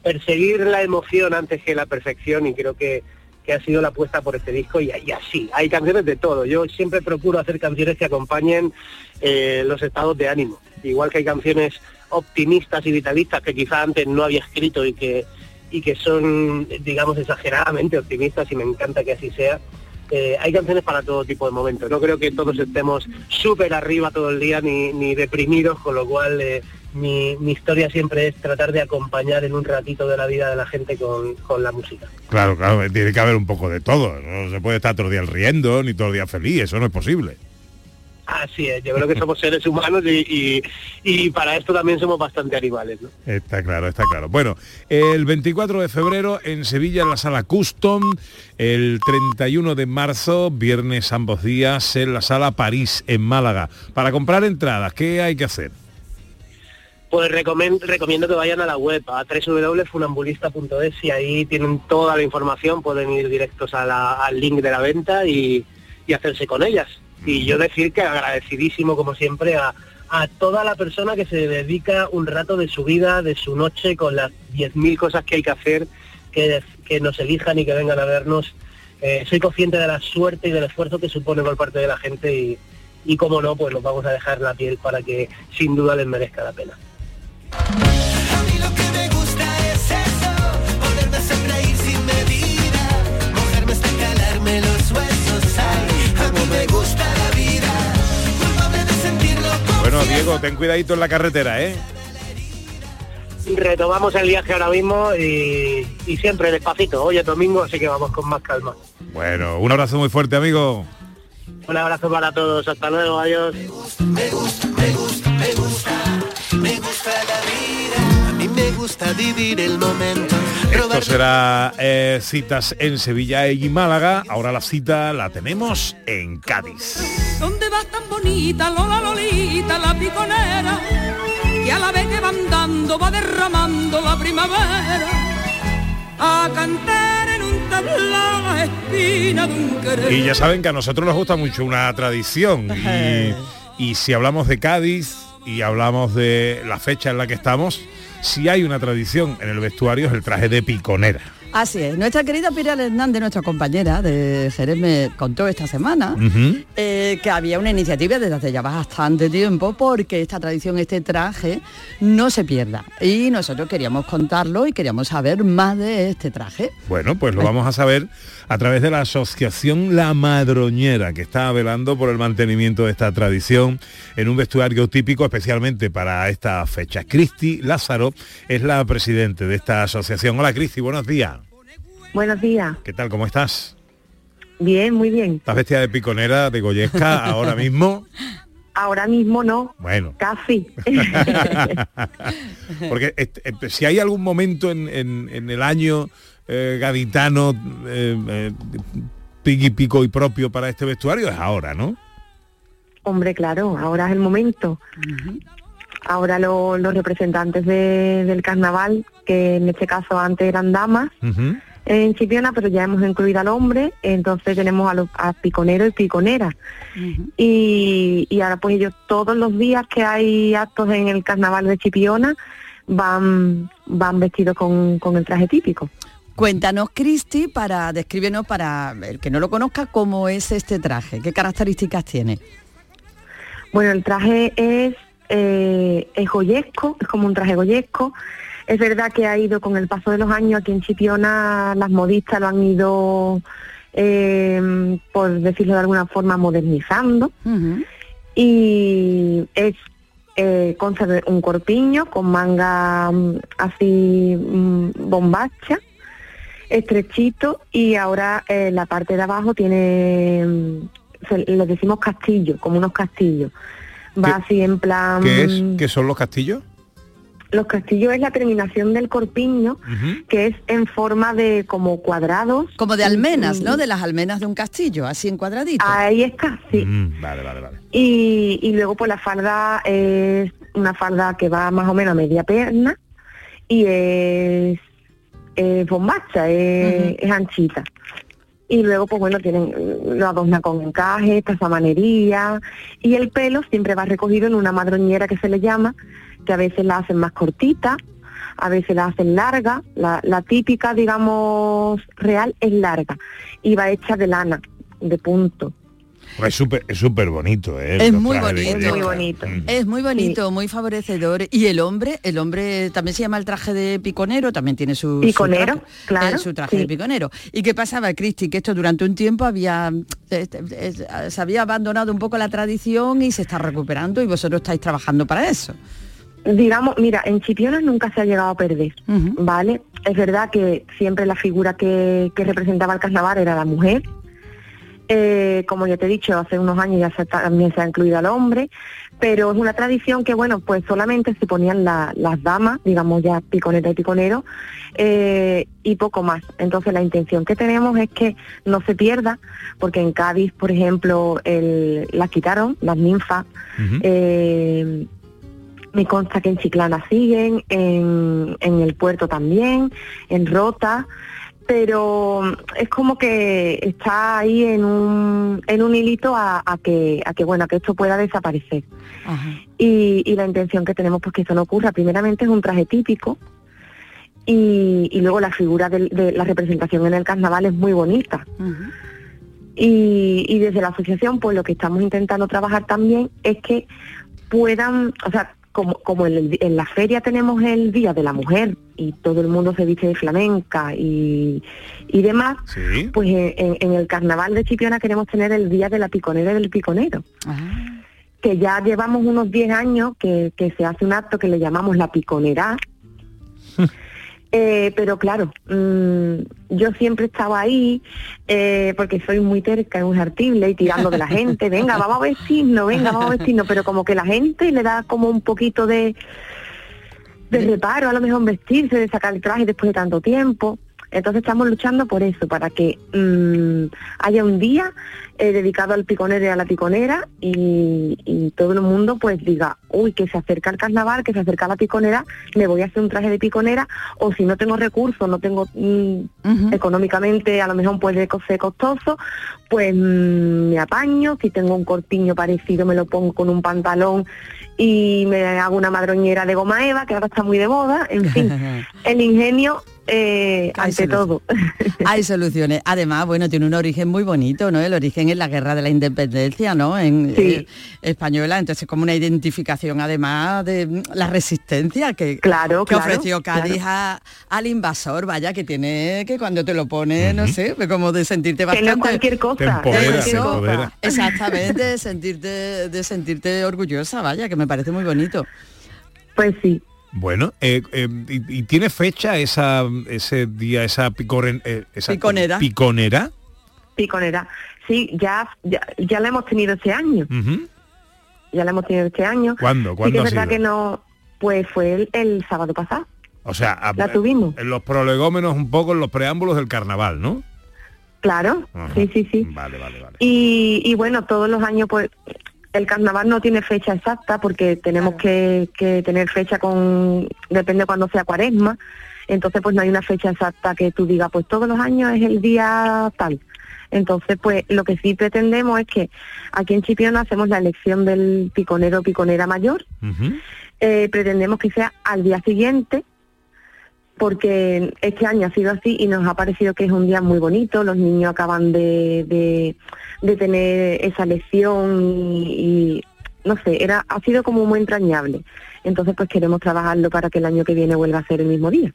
Speaker 12: perseguir la emoción antes que la perfección y creo que, que ha sido la apuesta por este disco y, y así, hay canciones de todo. Yo siempre procuro hacer canciones que acompañen eh, los estados de ánimo. Igual que hay canciones optimistas y vitalistas que quizá antes no había escrito y que, y que son, digamos, exageradamente optimistas y me encanta que así sea. Eh, hay canciones para todo tipo de momentos. No creo que todos estemos súper arriba todo el día ni, ni deprimidos, con lo cual eh, mi, mi historia siempre es tratar de acompañar en un ratito de la vida de la gente con, con la música.
Speaker 3: Claro, claro, tiene que haber un poco de todo. No se puede estar todo el día riendo, ni todo el día feliz, eso no es posible.
Speaker 12: Así es, yo creo que somos seres humanos y, y- y para esto también somos bastante animales, ¿no?
Speaker 3: Está claro, está claro. Bueno, el 24 de febrero en Sevilla en la sala Custom, el 31 de marzo, viernes ambos días, en la sala París en Málaga. Para comprar entradas, ¿qué hay que hacer?
Speaker 12: Pues recomiendo que vayan a la web, a www.funambulista.es y ahí tienen toda la información, pueden ir directos al link de la venta y, hacerse con ellas. Y yo decir que agradecidísimo, como siempre, a, toda la persona que se dedica un rato de su vida, de su noche, con las 10.000 cosas que hay que hacer, que, que nos elijan y que vengan a vernos. Eh, soy consciente de la suerte y del esfuerzo que supone por parte de la gente y, y como no, pues los vamos a dejar la piel para que sin duda les merezca la pena.
Speaker 3: Bueno, Diego, ten cuidadito en la carretera, ¿eh?
Speaker 12: Retomamos el viaje ahora mismo y, y siempre despacito. Hoy es domingo, así que vamos con más calma.
Speaker 3: Bueno, un abrazo muy fuerte, amigo.
Speaker 12: Un abrazo para todos. Hasta luego. Adiós.
Speaker 11: Me gusta, me gusta, me gusta, gusta vivir el momento,
Speaker 3: Esto será eh, citas en Sevilla y Málaga. Ahora la cita la tenemos en Cádiz.
Speaker 6: ¿Dónde vas tan bonita, Lola Lolita, la piconera? Que a la vez que van dando va derramando la primavera. A cantar en un tablao la espina de un querer.
Speaker 3: Y ya saben que a nosotros nos gusta mucho una tradición. Y, y si hablamos de Cádiz y hablamos de la fecha en la que estamos, si hay una tradición en el vestuario es el traje de piconera.
Speaker 5: Así es. Nuestra querida Piral Hernández, nuestra compañera de Jerez, me contó esta semana eh, que había una iniciativa desde hace ya bastante tiempo porque esta tradición, este traje, no se pierda. Y nosotros queríamos contarlo y queríamos saber más de este traje.
Speaker 3: Bueno, pues lo vamos a saber a través de la asociación La Madroñera, que está velando por el mantenimiento de esta tradición en un vestuario típico especialmente para esta fecha. Cristi Lázaro es la presidente de esta asociación. Hola Cristi, buenos días.
Speaker 10: Buenos días.
Speaker 3: ¿Qué tal? ¿Cómo estás?
Speaker 10: Bien, muy bien.
Speaker 3: ¿Estás vestida de piconera, de goyesca (laughs) ahora mismo?
Speaker 10: Ahora mismo no,
Speaker 3: Bueno,
Speaker 10: casi. (laughs)
Speaker 3: porque este, eh, si hay algún momento en, en- en el año eh, gaditano, eh, eh, pico y propio para este vestuario, es ahora, ¿no?
Speaker 10: Hombre, claro, ahora es el momento. Ahora lo- los representantes de- del carnaval, que en este caso antes eran damas. En Chipiona, pero ya hemos incluido al hombre, entonces tenemos a los a piconero y piconera. y, y ahora pues ellos todos los días que hay actos en el carnaval de Chipiona van, van vestidos con, con el traje típico.
Speaker 5: Cuéntanos, Cristi, para describirnos, para el que no lo conozca, cómo es este traje, qué características tiene.
Speaker 10: Bueno, el traje es, eh, es goyesco, es como un traje goyesco. Es verdad que ha ido con el paso de los años aquí en Chipiona, las modistas lo han ido, eh, por decirlo de alguna forma, modernizando. Y es eh, consta de un corpiño con manga mm, así mm, bombacha, estrechito, y ahora eh, la parte de abajo tiene, mm, se- le decimos castillo, como unos castillos. Va
Speaker 3: ¿Qué-
Speaker 10: así en plan...
Speaker 3: ¿Qué es? ¿Qué son los castillos?
Speaker 10: Los castillos es la terminación del corpiño, que es en forma de como cuadrados.
Speaker 5: Como de almenas, ¿no? De las almenas de un castillo, así en cuadradito.
Speaker 10: Ahí está, sí.
Speaker 3: Mm, vale, vale, vale.
Speaker 10: Y, y luego pues la falda es una falda que va más o menos a media pierna y es, es bombacha, es, es anchita. y luego pues bueno tienen lo adorna con encaje, tazamanería y el pelo siempre va recogido en una madroñera que se le llama, que a veces la hacen más cortita, a veces la hacen larga, la, la típica digamos real es larga y va hecha de lana, de punto.
Speaker 3: Es súper es súper bonito, ¿eh?
Speaker 5: Es muy
Speaker 3: trajes de
Speaker 5: bonito.
Speaker 3: Iniesta. Mm.
Speaker 5: Es muy bonito, muy favorecedor. Y el hombre, el hombre también se llama el traje de piconero, también tiene su, su
Speaker 10: Piconero,
Speaker 5: traje,
Speaker 10: claro,
Speaker 5: eh, su traje
Speaker 10: sí.
Speaker 5: de piconero. ¿Y qué pasaba, Cristi? Que esto durante un tiempo había eh, eh, se había abandonado un poco la tradición y se está recuperando y vosotros estáis trabajando para eso.
Speaker 10: Digamos, mira, en Chipiona nunca se ha llegado a perder, ¿vale? Es verdad que siempre la figura que, que representaba el carnaval era la mujer. Eh, como ya te he dicho, hace unos años ya se- también se ha incluido al hombre, pero es una tradición que, bueno, pues solamente se ponían la- las damas, digamos ya piconeta y piconero, eh, y poco más. Entonces la intención que tenemos es que no se pierda, porque en Cádiz, por ejemplo, el, las quitaron, las ninfas, eh, me consta que en Chiclana siguen, en, en el puerto también, en Rota, pero es como que está ahí en un, en un hilito a, a que, a que bueno, a que esto pueda desaparecer. Y, y la intención que tenemos pues que eso no ocurra, primeramente es un traje típico y, y luego la figura del- de, la representación en el carnaval es muy bonita. Y, y desde la asociación, pues lo que estamos intentando trabajar también es que puedan, o sea, como, como en, en la feria tenemos el Día de la Mujer y todo el mundo se viste de flamenca y, y demás, pues en, en- el carnaval de Chipiona queremos tener el Día de la Piconera y del Piconero. Que ya llevamos unos 10 años que, que se hace un acto que le llamamos la piconera, (laughs) eh, pero claro, mm, yo siempre estaba ahí eh, porque soy muy terca y muy artible y tirando de la gente, venga, vamos a vestirnos, venga, vamos a vestirnos, pero como que la gente le da como un poquito de, de reparo a lo mejor en vestirse, de sacar el traje después de tanto tiempo. Entonces estamos luchando por eso, para que mm, haya un día eh, dedicado al piconero y a la piconera y, y todo el mundo pues diga, uy, que se acerca el carnaval, que se acerca la piconera, me voy a hacer un traje de piconera o si no tengo recursos, no tengo mm, económicamente, a lo mejor puede co- ser costoso, pues mm, me apaño, si tengo un corpiño parecido me lo pongo con un pantalón y me hago una madroñera de goma eva, que ahora está muy de moda, en fin, (laughs) el ingenio eh, ante todo. (laughs)
Speaker 5: Hay soluciones. Además, bueno, tiene un origen muy bonito, ¿no? El origen es la guerra de la independencia, ¿no? En eh, española, entonces como una identificación además de mm, la resistencia que,
Speaker 10: Claro,
Speaker 5: que
Speaker 10: claro,
Speaker 5: ofreció Cádiz
Speaker 10: claro.
Speaker 5: a- al invasor, vaya, que tiene que cuando te lo pone, no sé, como de sentirte
Speaker 10: Que no
Speaker 5: bastante.
Speaker 10: cualquier cosa,
Speaker 3: Te empodera,
Speaker 5: Eso,
Speaker 3: te empodera. (laughs)
Speaker 5: Exactamente, de sentirte, de sentirte orgullosa, vaya, que me parece muy bonito.
Speaker 10: Pues sí.
Speaker 3: Bueno, eh, eh, y, y tiene fecha esa ese día, esa, picoren- eh, esa
Speaker 10: Piconera.
Speaker 3: piconera?
Speaker 10: Piconera. Sí, ya, ya, ya la hemos tenido este año. Ya la hemos tenido este año.
Speaker 3: ¿Cuándo?
Speaker 10: Sí
Speaker 3: ¿Cuándo
Speaker 10: que es
Speaker 3: ha
Speaker 10: verdad
Speaker 3: sido?
Speaker 10: que no, pues fue el, el sábado pasado.
Speaker 3: O sea, a-
Speaker 10: La tuvimos.
Speaker 3: en los prolegómenos un poco en los preámbulos del carnaval, ¿no?
Speaker 10: Claro,
Speaker 3: Ajá.
Speaker 10: sí, sí, sí.
Speaker 3: Vale, vale, vale.
Speaker 10: Y, y bueno, todos los años pues el carnaval no tiene fecha exacta porque tenemos que, que tener fecha con, depende cuando sea cuaresma, entonces pues no hay una fecha exacta que tú digas, pues todos los años es el día tal. Entonces pues lo que sí pretendemos es que aquí en Chipiona hacemos la elección del piconero o piconera mayor, eh, pretendemos que sea al día siguiente, porque este año ha sido así y nos ha parecido que es un día muy bonito, los niños acaban de, de, de tener esa lección y, no sé, era, ha sido como muy entrañable. Entonces pues queremos trabajarlo para que el año que viene vuelva a ser el mismo día.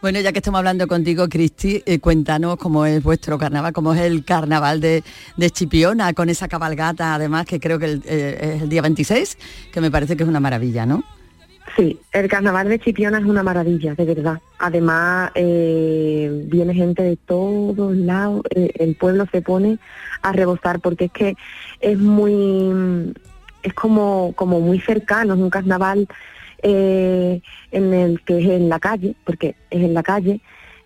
Speaker 5: Bueno, ya que estamos hablando contigo, Cristi, eh, cuéntanos cómo es vuestro carnaval, cómo es el carnaval de, de Chipiona, con esa cabalgata, además, que creo que eh, es el día 26, que me parece que es una maravilla, ¿no?
Speaker 10: Sí, el carnaval de Chipiona es una maravilla, de verdad. Además, eh, viene gente de todos lados, eh, el pueblo se pone a rebosar porque es que es muy, es como, como muy cercano, es un carnaval eh, en el que es en la calle, porque es en la calle.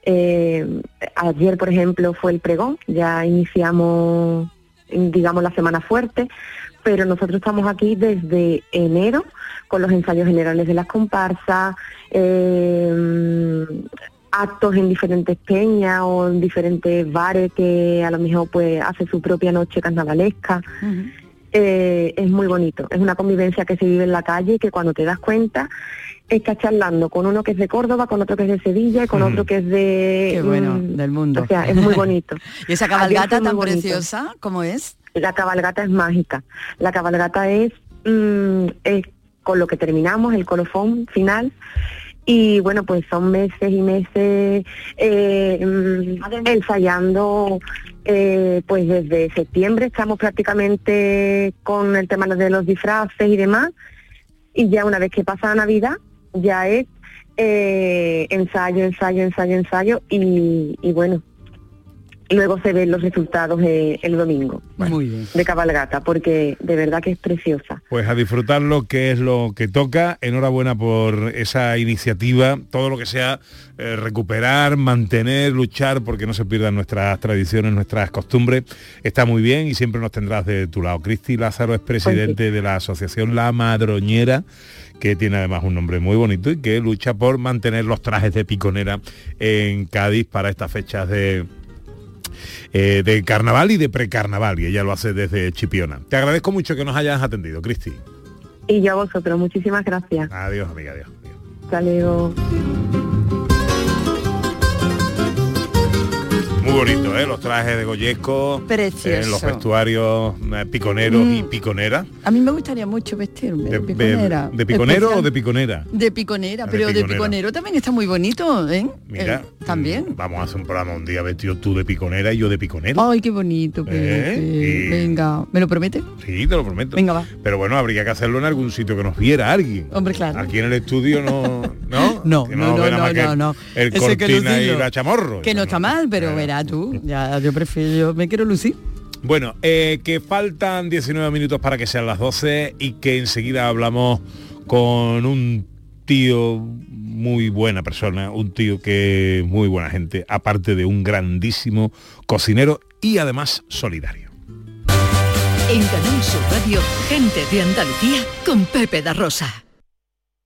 Speaker 10: Eh, ayer, por ejemplo, fue el pregón, ya iniciamos, digamos, la semana fuerte, pero nosotros estamos aquí desde enero con los ensayos generales de las comparsas, eh, actos en diferentes peñas o en diferentes bares que a lo mejor pues hace su propia noche carnavalesca. Eh, es muy bonito, es una convivencia que se vive en la calle y que cuando te das cuenta estás charlando con uno que es de Córdoba, con otro que es de Sevilla y con otro que es de...
Speaker 5: Qué bueno,
Speaker 10: mm,
Speaker 5: del mundo.
Speaker 10: O sea, es muy bonito. (laughs)
Speaker 5: ¿Y esa cabalgata tan
Speaker 10: bonito.
Speaker 5: preciosa cómo es?
Speaker 10: La cabalgata es mágica. La cabalgata es, mm, es con lo que terminamos, el colofón final. Y bueno, pues son meses y meses eh, mm, ensayando, eh, pues desde septiembre estamos prácticamente con el tema de los disfraces y demás. Y ya una vez que pasa Navidad, ya es eh, ensayo, ensayo, ensayo, ensayo. Y, y bueno, luego se ven los resultados eh, el domingo
Speaker 5: Muy bien.
Speaker 10: de cabalgata, porque de verdad que es preciosa.
Speaker 3: Pues a disfrutarlo, que es lo que toca. Enhorabuena por esa iniciativa. Todo lo que sea eh, recuperar, mantener, luchar, porque no se pierdan nuestras tradiciones, nuestras costumbres, está muy bien y siempre nos tendrás de tu lado. Cristi Lázaro es presidente de la Asociación La Madroñera que tiene además un nombre muy bonito y que lucha por mantener los trajes de piconera en Cádiz para estas fechas de, eh, de carnaval y de precarnaval, y ella lo hace desde Chipiona. Te agradezco mucho que nos hayas atendido, Cristi.
Speaker 10: Y yo a vosotros, muchísimas gracias.
Speaker 3: Adiós, amiga, adiós.
Speaker 10: Hasta luego.
Speaker 3: Muy bonito, ¿eh? Los trajes de Goyesco,
Speaker 5: Precioso.
Speaker 3: eh, los vestuarios eh, piconeros y
Speaker 5: Mm.
Speaker 3: piconeras.
Speaker 5: A mí me gustaría mucho vestirme de,
Speaker 3: De,
Speaker 5: piconera.
Speaker 3: de- de piconero
Speaker 5: Especial-
Speaker 3: o de piconera?
Speaker 5: De piconera, pero de piconero también está muy bonito, ¿eh?
Speaker 3: Mira,
Speaker 5: Eh, también.
Speaker 3: mm, vamos a hacer un programa un día vestido tú de piconera y yo de piconero.
Speaker 5: Ay, qué bonito.
Speaker 3: Eh, y-
Speaker 5: Venga, ¿me lo promete?
Speaker 3: Sí, te lo prometo.
Speaker 5: Venga, va.
Speaker 3: Pero bueno, habría que hacerlo en algún sitio que nos viera alguien.
Speaker 5: Hombre, claro.
Speaker 3: Aquí en el estudio no, ¿no?
Speaker 5: No, no, no, no, no, no.
Speaker 3: El cortina y la chamorro.
Speaker 5: Que no está mal, pero verás tú, ya yo prefiero, yo me quiero lucir.
Speaker 3: Bueno, eh, que faltan 19 minutos para que sean las 12 y que enseguida hablamos con un tío muy buena persona, un tío que es muy buena gente, aparte de un grandísimo cocinero y además solidario.
Speaker 1: En Canal Sur Radio, gente de Andalucía con Pepe da Rosa.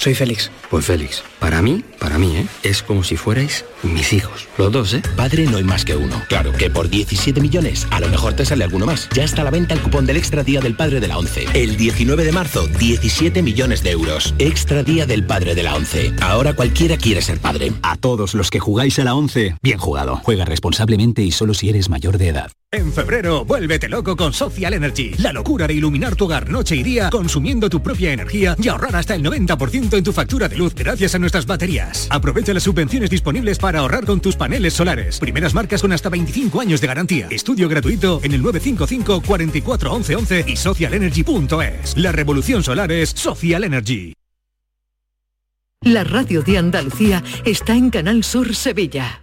Speaker 13: Soy Félix.
Speaker 14: Pues Félix, para mí, para mí, ¿eh? Es como si fuerais mis hijos. Los dos, ¿eh?
Speaker 15: Padre no hay más que uno. Claro que por 17 millones a lo mejor te sale alguno más. Ya está a la venta el cupón del Extra Día del Padre de la ONCE. El 19 de marzo, 17 millones de euros. Extra Día del Padre de la ONCE. Ahora cualquiera quiere ser padre.
Speaker 16: A todos los que jugáis a la 11, bien jugado. Juega responsablemente y solo si eres mayor de edad.
Speaker 17: En febrero, vuélvete loco con Social Energy. La locura de iluminar tu hogar noche y día consumiendo tu propia energía y ahorrar hasta el 90% en tu factura de luz gracias a nuestras baterías. Aprovecha las subvenciones disponibles para ahorrar con tus paneles solares. Primeras marcas con hasta 25 años de garantía. Estudio gratuito en el 955 44 11 11 y socialenergy.es. La revolución solar es Social Energy.
Speaker 1: La radio de Andalucía está en Canal Sur Sevilla.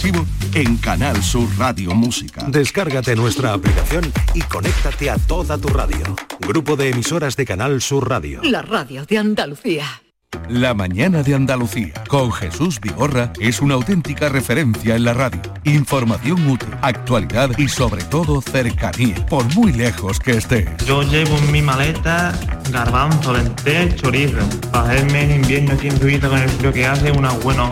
Speaker 18: en Canal Sur Radio Música.
Speaker 19: Descárgate nuestra aplicación y conéctate a toda tu radio. Grupo de emisoras de Canal Sur Radio.
Speaker 1: La radio de Andalucía.
Speaker 7: La mañana de Andalucía con Jesús Vigorra es una auténtica referencia en la radio. Información útil, actualidad y sobre todo cercanía, por muy lejos que estés.
Speaker 20: Yo llevo en mi maleta
Speaker 21: garbanzo, lentejas, chorizo. Para hacerme en invierno aquí en Suiza con el frío que hace, unas buenas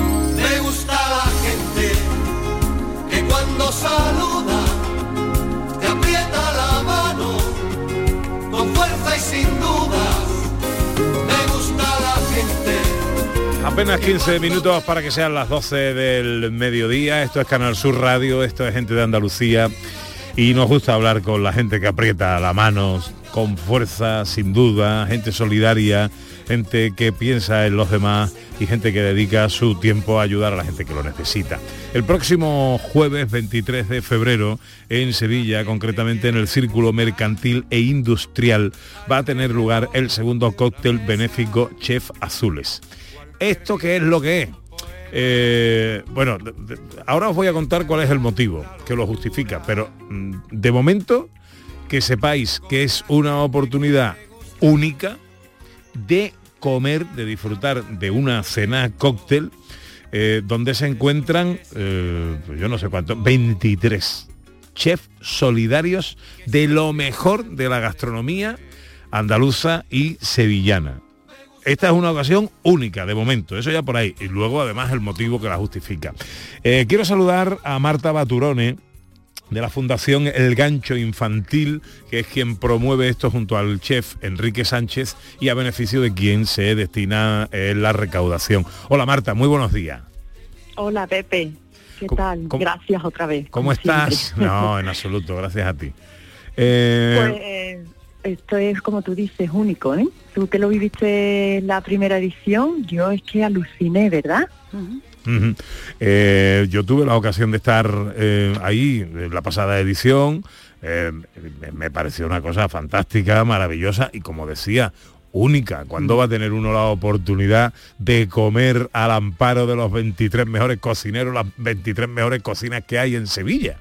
Speaker 22: Saluda te aprieta la mano con fuerza y sin dudas. Me gusta la gente.
Speaker 3: Apenas 15 minutos para que sean las 12 del mediodía. Esto es Canal Sur Radio, esto es gente de Andalucía. Y nos gusta hablar con la gente que aprieta la mano con fuerza, sin duda, gente solidaria, gente que piensa en los demás y gente que dedica su tiempo a ayudar a la gente que lo necesita. El próximo jueves 23 de febrero en Sevilla, concretamente en el Círculo Mercantil e Industrial, va a tener lugar el segundo cóctel benéfico Chef Azules. ¿Esto qué es lo que es? Eh, bueno, ahora os voy a contar cuál es el motivo que lo justifica, pero mm, de momento que sepáis que es una oportunidad única de comer, de disfrutar de una cena cóctel eh, donde se encuentran, eh, pues yo no sé cuántos, 23 chefs solidarios de lo mejor de la gastronomía andaluza y sevillana. Esta es una ocasión única de momento, eso ya por ahí. Y luego además el motivo que la justifica. Eh, quiero saludar a Marta Baturone de la Fundación El Gancho Infantil, que es quien promueve esto junto al chef Enrique Sánchez y a beneficio de quien se destina eh, la recaudación. Hola Marta, muy buenos días.
Speaker 23: Hola Pepe, ¿qué
Speaker 3: ¿Cómo-
Speaker 23: tal?
Speaker 3: cómo-
Speaker 23: Gracias otra vez.
Speaker 3: ¿Cómo
Speaker 23: como
Speaker 3: estás?
Speaker 23: siempre. (laughs)
Speaker 3: No, en absoluto, gracias a ti. Eh,
Speaker 23: Pues esto es como tú dices, único, ¿eh? Tú que lo viviste en la primera edición, yo es que aluciné, ¿verdad?
Speaker 3: Eh, yo tuve la ocasión de estar eh, ahí en la pasada edición. eh, me, me pareció una cosa fantástica, maravillosa y como decía, única. ¿Cuándo va a tener uno la oportunidad de comer al amparo de los 23 mejores cocineros, las 23 mejores cocinas que hay en Sevilla?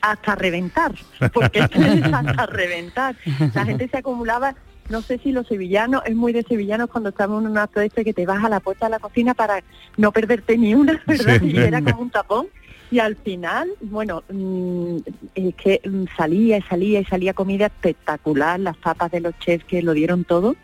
Speaker 23: Hasta reventar, porque esto es hasta reventar. La gente se acumulaba, no sé si los sevillanos, es muy de sevillanos cuando estamos en un acto este que te vas a la puerta de la cocina para no perderte ni una, ¿verdad?
Speaker 24: Sí.
Speaker 23: Y era como un tapón. Y al final, bueno, mm, es que mm, salía y salía y salía comida espectacular, las tapas de los chefs que lo dieron todo.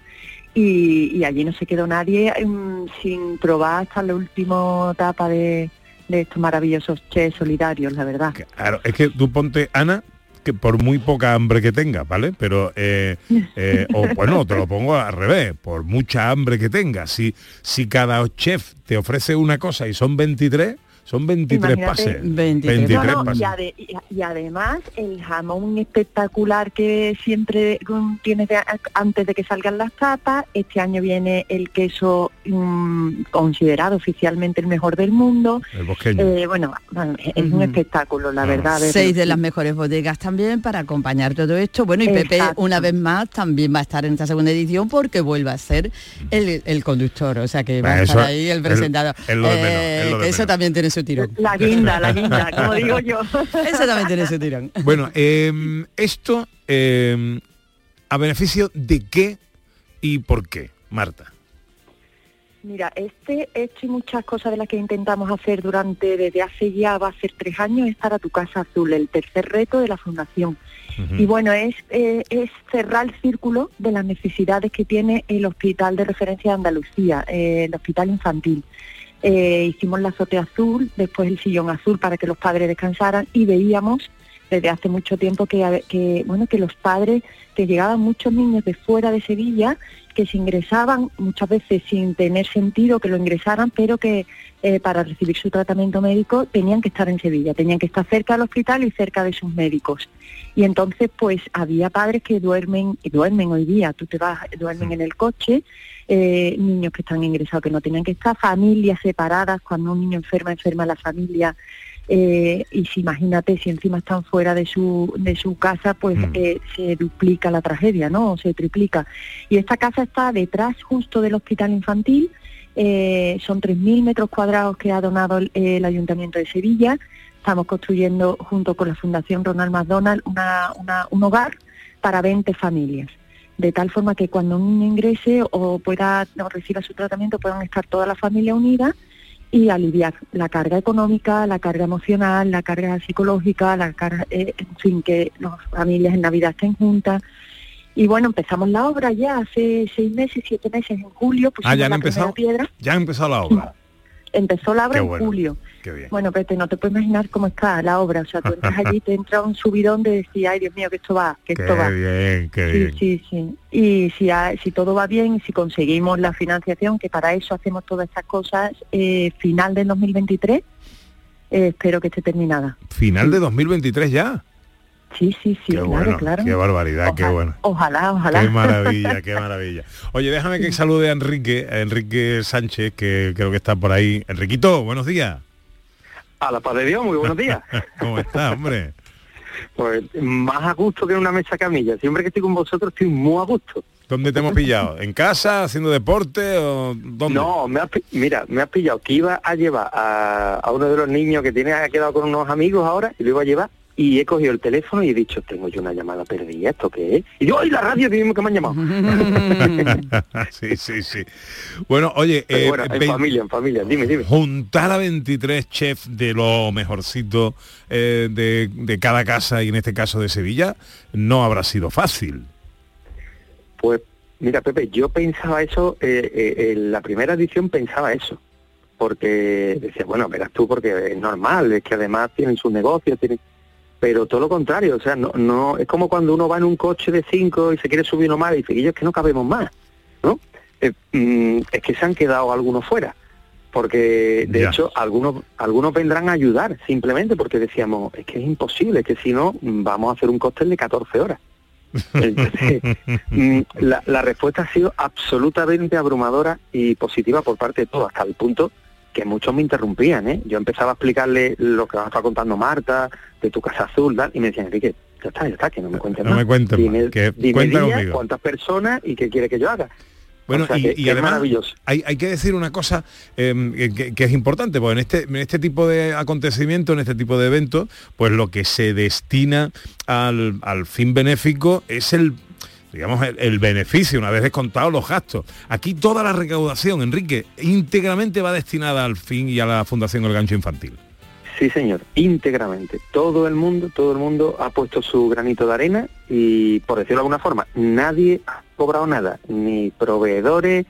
Speaker 23: Y, y allí no se quedó nadie mm, sin probar hasta la última tapa de, de estos maravillosos chefs solidarios, la verdad.
Speaker 3: Claro, es que tú ponte, Ana, que por muy poca hambre que tenga, ¿vale? Pero, eh, eh, o (laughs) bueno, te lo pongo al revés, por mucha hambre que tenga, si, si cada chef te ofrece una cosa y son 23, son 23
Speaker 23: Imagínate,
Speaker 3: pases.
Speaker 23: 23 No, no,
Speaker 3: pases.
Speaker 23: y, ade- y- y además el jamón espectacular que siempre mm, tienes de- antes de que salgan las tapas. Este año viene el queso mm, considerado oficialmente el mejor del mundo.
Speaker 3: El bosqueño.
Speaker 23: Eh, bueno, es un espectáculo, la verdad. verlo.
Speaker 5: Seis de las mejores bodegas también para acompañar todo esto. Bueno, y Pepe una vez más también va a estar en esta segunda edición porque vuelve a ser el, el conductor, o sea que va a estar ahí el
Speaker 3: es-
Speaker 5: presentador.
Speaker 3: menos,
Speaker 5: Eh, que eso también tiene su tirón.
Speaker 23: La guinda, la guinda, (laughs) como digo yo.
Speaker 5: Eso también tiene su tirón.
Speaker 3: Bueno, eh, esto, eh, ¿a beneficio de qué y por qué, Marta?
Speaker 23: Mira, este hecho y muchas cosas de las que intentamos hacer durante, desde hace ya, va a ser tres años, es para tu casa azul, el tercer reto de la Fundación. Y bueno, es, eh, es cerrar el círculo de las necesidades que tiene el Hospital de Referencia de Andalucía, eh, el Hospital Infantil. Eh, hicimos la azotea azul, después el sillón azul para que los padres descansaran y veíamos desde hace mucho tiempo que, bueno que los padres que llegaban muchos niños de fuera de Sevilla que se ingresaban muchas veces sin tener sentido que lo ingresaran pero que eh, para recibir su tratamiento médico tenían que estar en Sevilla tenían que estar cerca del hospital y cerca de sus médicos y entonces pues había padres que duermen y duermen hoy día tú te vas duermen en el coche eh, niños que están ingresados que no tenían que estar familias separadas cuando un niño enferma enferma la familia Eh, y si imagínate, si encima están fuera de su, de su casa, pues
Speaker 3: Mm.
Speaker 23: eh, se duplica la tragedia, ¿no? O se triplica. Y esta casa está detrás justo del hospital infantil, eh, son 3.000 metros cuadrados que ha donado el, el Ayuntamiento de Sevilla. Estamos construyendo junto con la Fundación Ronald McDonald una, una- un hogar para 20 familias. De tal forma que cuando un niño ingrese o pueda o reciba su tratamiento puedan estar toda la familia unida y aliviar la carga económica, la carga emocional, la carga psicológica, la carga, eh, en fin, que las familias en Navidad estén juntas. Y bueno, empezamos la obra ya hace seis meses, siete meses, en julio, pusimos
Speaker 3: Ah, ya han
Speaker 23: la primera
Speaker 3: empezado.
Speaker 23: piedra.
Speaker 3: Ya ha empezado la obra.
Speaker 23: Empezó la obra en julio. Bueno, Pete, no te puedes imaginar cómo está la obra. O sea, tú entras allí, te entra un subidón de decir, ay Dios mío, que esto va, que
Speaker 3: Qué
Speaker 23: esto va.
Speaker 3: bien, qué
Speaker 23: Sí,
Speaker 3: bien.
Speaker 23: sí, sí. Y si, si todo va bien y si conseguimos la financiación, que para eso hacemos todas estas cosas, eh, final del 2023, eh, espero que esté terminada.
Speaker 3: Final de 2023 ya.
Speaker 23: Sí, sí, sí,
Speaker 3: Qué
Speaker 23: claro,
Speaker 3: bueno,
Speaker 23: claro.
Speaker 3: qué barbaridad, qué bueno.
Speaker 23: Ojalá, ojalá.
Speaker 3: Qué maravilla, (laughs) qué maravilla. Oye, déjame que salude a Enrique, a Enrique Sánchez, que creo que está por ahí. Enriquito, buenos días.
Speaker 24: A la paz de Dios, muy buenos días. (laughs)
Speaker 3: ¿Cómo está, hombre?
Speaker 24: Pues más a gusto que en una mesa camilla. Siempre que estoy con vosotros estoy muy a gusto.
Speaker 3: ¿Dónde te hemos pillado? ¿En casa, haciendo deporte o dónde?
Speaker 24: No, me has mira, me has pillado que iba a llevar a, a uno de los niños que tiene ha quedado con unos amigos ahora y lo iba a llevar y he cogido el teléfono y he dicho, tengo yo una llamada perdida, ¿esto qué es? Y yo, ¡ay, la radio! Mismo que me han llamado. (laughs)
Speaker 3: sí, sí, sí. Bueno, oye, eh,
Speaker 24: bueno, en familia, en familia, dime, dime.
Speaker 3: juntar a 23 chefs de lo mejorcito eh, de, de cada casa y en este caso de Sevilla no habrá sido fácil.
Speaker 24: Pues mira, Pepe, yo pensaba eso, eh, eh, en la primera edición pensaba eso, porque decía, bueno, verás tú, porque es normal, es que además tienen sus negocios, tienen... pero todo lo contrario, o sea, no, no es como cuando uno va en un coche de cinco y se quiere subir uno más y dice, "Y yo es que no cabemos más, ¿no? Eh, mm, es que se han quedado algunos fuera, porque de
Speaker 25: Ya.
Speaker 24: hecho algunos algunos vendrán a ayudar simplemente porque decíamos, es que es imposible, que si no mm, vamos a hacer un cóctel de 14 horas. Entonces, (laughs) mm, la, la respuesta ha sido absolutamente abrumadora y positiva por parte de todos, hasta el punto que muchos me interrumpían, ¿eh? Yo empezaba a explicarle lo que estaba contando Marta, de tu casa azul, tal, y me decían, Enrique, ya está, ya está, que no me cuentes
Speaker 3: No
Speaker 24: más.
Speaker 3: me cuentes
Speaker 24: Dime-
Speaker 3: más, que
Speaker 24: dime
Speaker 3: cuenta
Speaker 24: día,
Speaker 3: conmigo.
Speaker 24: cuántas personas y qué quiere que yo haga.
Speaker 3: Bueno,
Speaker 24: O sea,
Speaker 3: y,
Speaker 24: que-
Speaker 3: y
Speaker 24: que es
Speaker 3: además hay, hay que decir una cosa eh, que, que es importante, porque en este, en este tipo de acontecimientos, en este tipo de eventos, pues lo que se destina al, al fin benéfico es el digamos, el, el beneficio, una vez descontados los gastos. Aquí toda la recaudación, Enrique, íntegramente va destinada al fin y a la Fundación El Gancho Infantil.
Speaker 24: Sí, señor, íntegramente. Todo el mundo, todo el mundo ha puesto su granito de arena y, por decirlo de alguna forma, nadie ha cobrado nada, ni proveedores,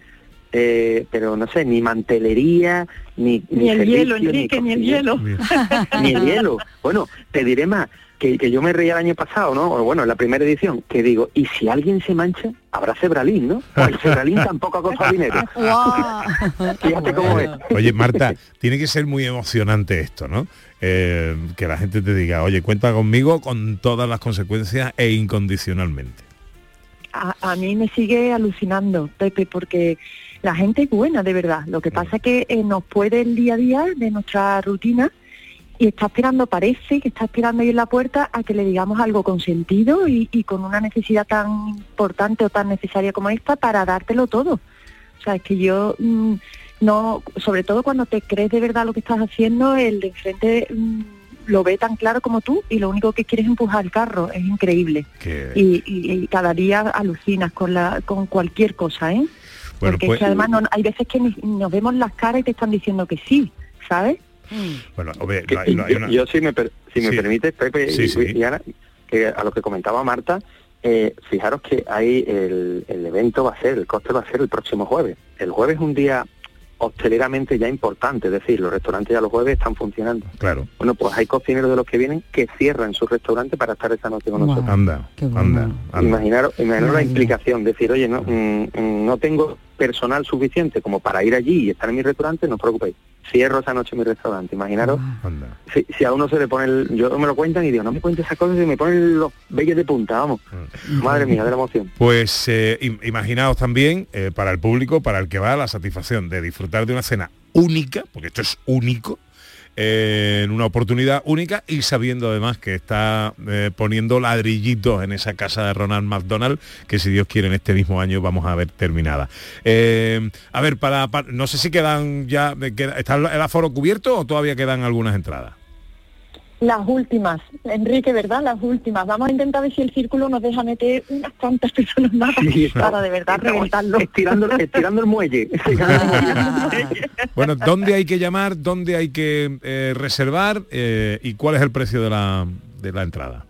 Speaker 24: eh, pero no sé, ni mantelería, ni
Speaker 23: Ni el
Speaker 24: servicio,
Speaker 23: hielo, Enrique, ni el hielo. (laughs)
Speaker 24: Ni el hielo. Bueno, te diré más, que, que yo me reía el año pasado, ¿no? O bueno, en la primera edición, que digo, ¿y si alguien se mancha? Habrá cebralín, ¿no? Pues el cebralín tampoco ha costado dinero. (laughs) Fíjate cómo es.
Speaker 3: Oye, Marta, tiene que ser muy emocionante esto, ¿no? Eh, que la gente te diga, oye, cuenta conmigo con todas las consecuencias e incondicionalmente.
Speaker 23: a, a mí me sigue alucinando, Pepe, porque la gente es buena, de verdad. Lo que pasa es que eh, nos puede el día a día de nuestra rutina y está esperando, parece que está esperando ahí en la puerta a que le digamos algo con sentido y, y con una necesidad tan importante o tan necesaria como esta para dártelo todo. O sea, es que yo mm, no, sobre todo cuando te crees de verdad lo que estás haciendo, el de enfrente mm, lo ve tan claro como tú y lo único que quiere es empujar el carro. Es increíble y, y- y cada día alucinas con la con cualquier cosa, ¿eh?
Speaker 3: Bueno,
Speaker 23: Porque
Speaker 3: pues-
Speaker 23: es que además no- hay veces que nos vemos las caras y te están diciendo que sí, ¿sabes?
Speaker 3: Bueno, hombre,
Speaker 24: Que-
Speaker 3: no hay- no hay
Speaker 24: yo,
Speaker 3: una-
Speaker 24: yo, si me, per- si me
Speaker 3: Sí.
Speaker 24: permite, Pepe
Speaker 3: Sí,
Speaker 24: y,
Speaker 3: sí.
Speaker 24: y Ana, que a lo que comentaba Marta, eh, fijaros que hay el, el evento va a ser, el coste va a ser el próximo jueves. El jueves es un día hosteleramente ya importante, es decir, los restaurantes ya los jueves están funcionando.
Speaker 3: Claro.
Speaker 24: Bueno, pues hay cocineros de los que vienen que cierran su restaurante para estar esa noche con nosotros.
Speaker 3: Anda, anda, anda.
Speaker 24: Imaginaros, imaginaros la implicación, decir, oye, no, mm, mm, no tengo personal suficiente como para ir allí y estar en mi restaurante, no os preocupéis. Cierro esa noche mi restaurante. Imaginaros
Speaker 3: Anda.
Speaker 24: si, si a uno se le pone el, yo me lo cuentan y digo, no me cuentes esas cosas y me ponen los vellos de punta, vamos. Madre mía, de la emoción.
Speaker 3: Pues eh, im- imaginaos también eh, para el público, para el que va, la satisfacción de disfrutar de una cena única, porque esto es único, en una oportunidad única y sabiendo además que está eh, poniendo ladrillitos en esa casa de Ronald McDonald, que si Dios quiere en este mismo año vamos a ver terminada. Eh, a ver, para, no sé si quedan ya, queda- ¿está el aforo cubierto o todavía quedan algunas entradas?
Speaker 23: Las últimas, Enrique, ¿verdad? Las últimas. Vamos a intentar ver si el círculo nos deja meter unas cuantas personas más
Speaker 24: Sí,
Speaker 23: para de verdad reventarlo.
Speaker 24: Estirando, estirando el muelle. (laughs) (laughs)
Speaker 3: Bueno, ¿dónde hay que llamar? ¿Dónde hay que eh, reservar? eh, ¿Y cuál es el precio de la, de la entrada?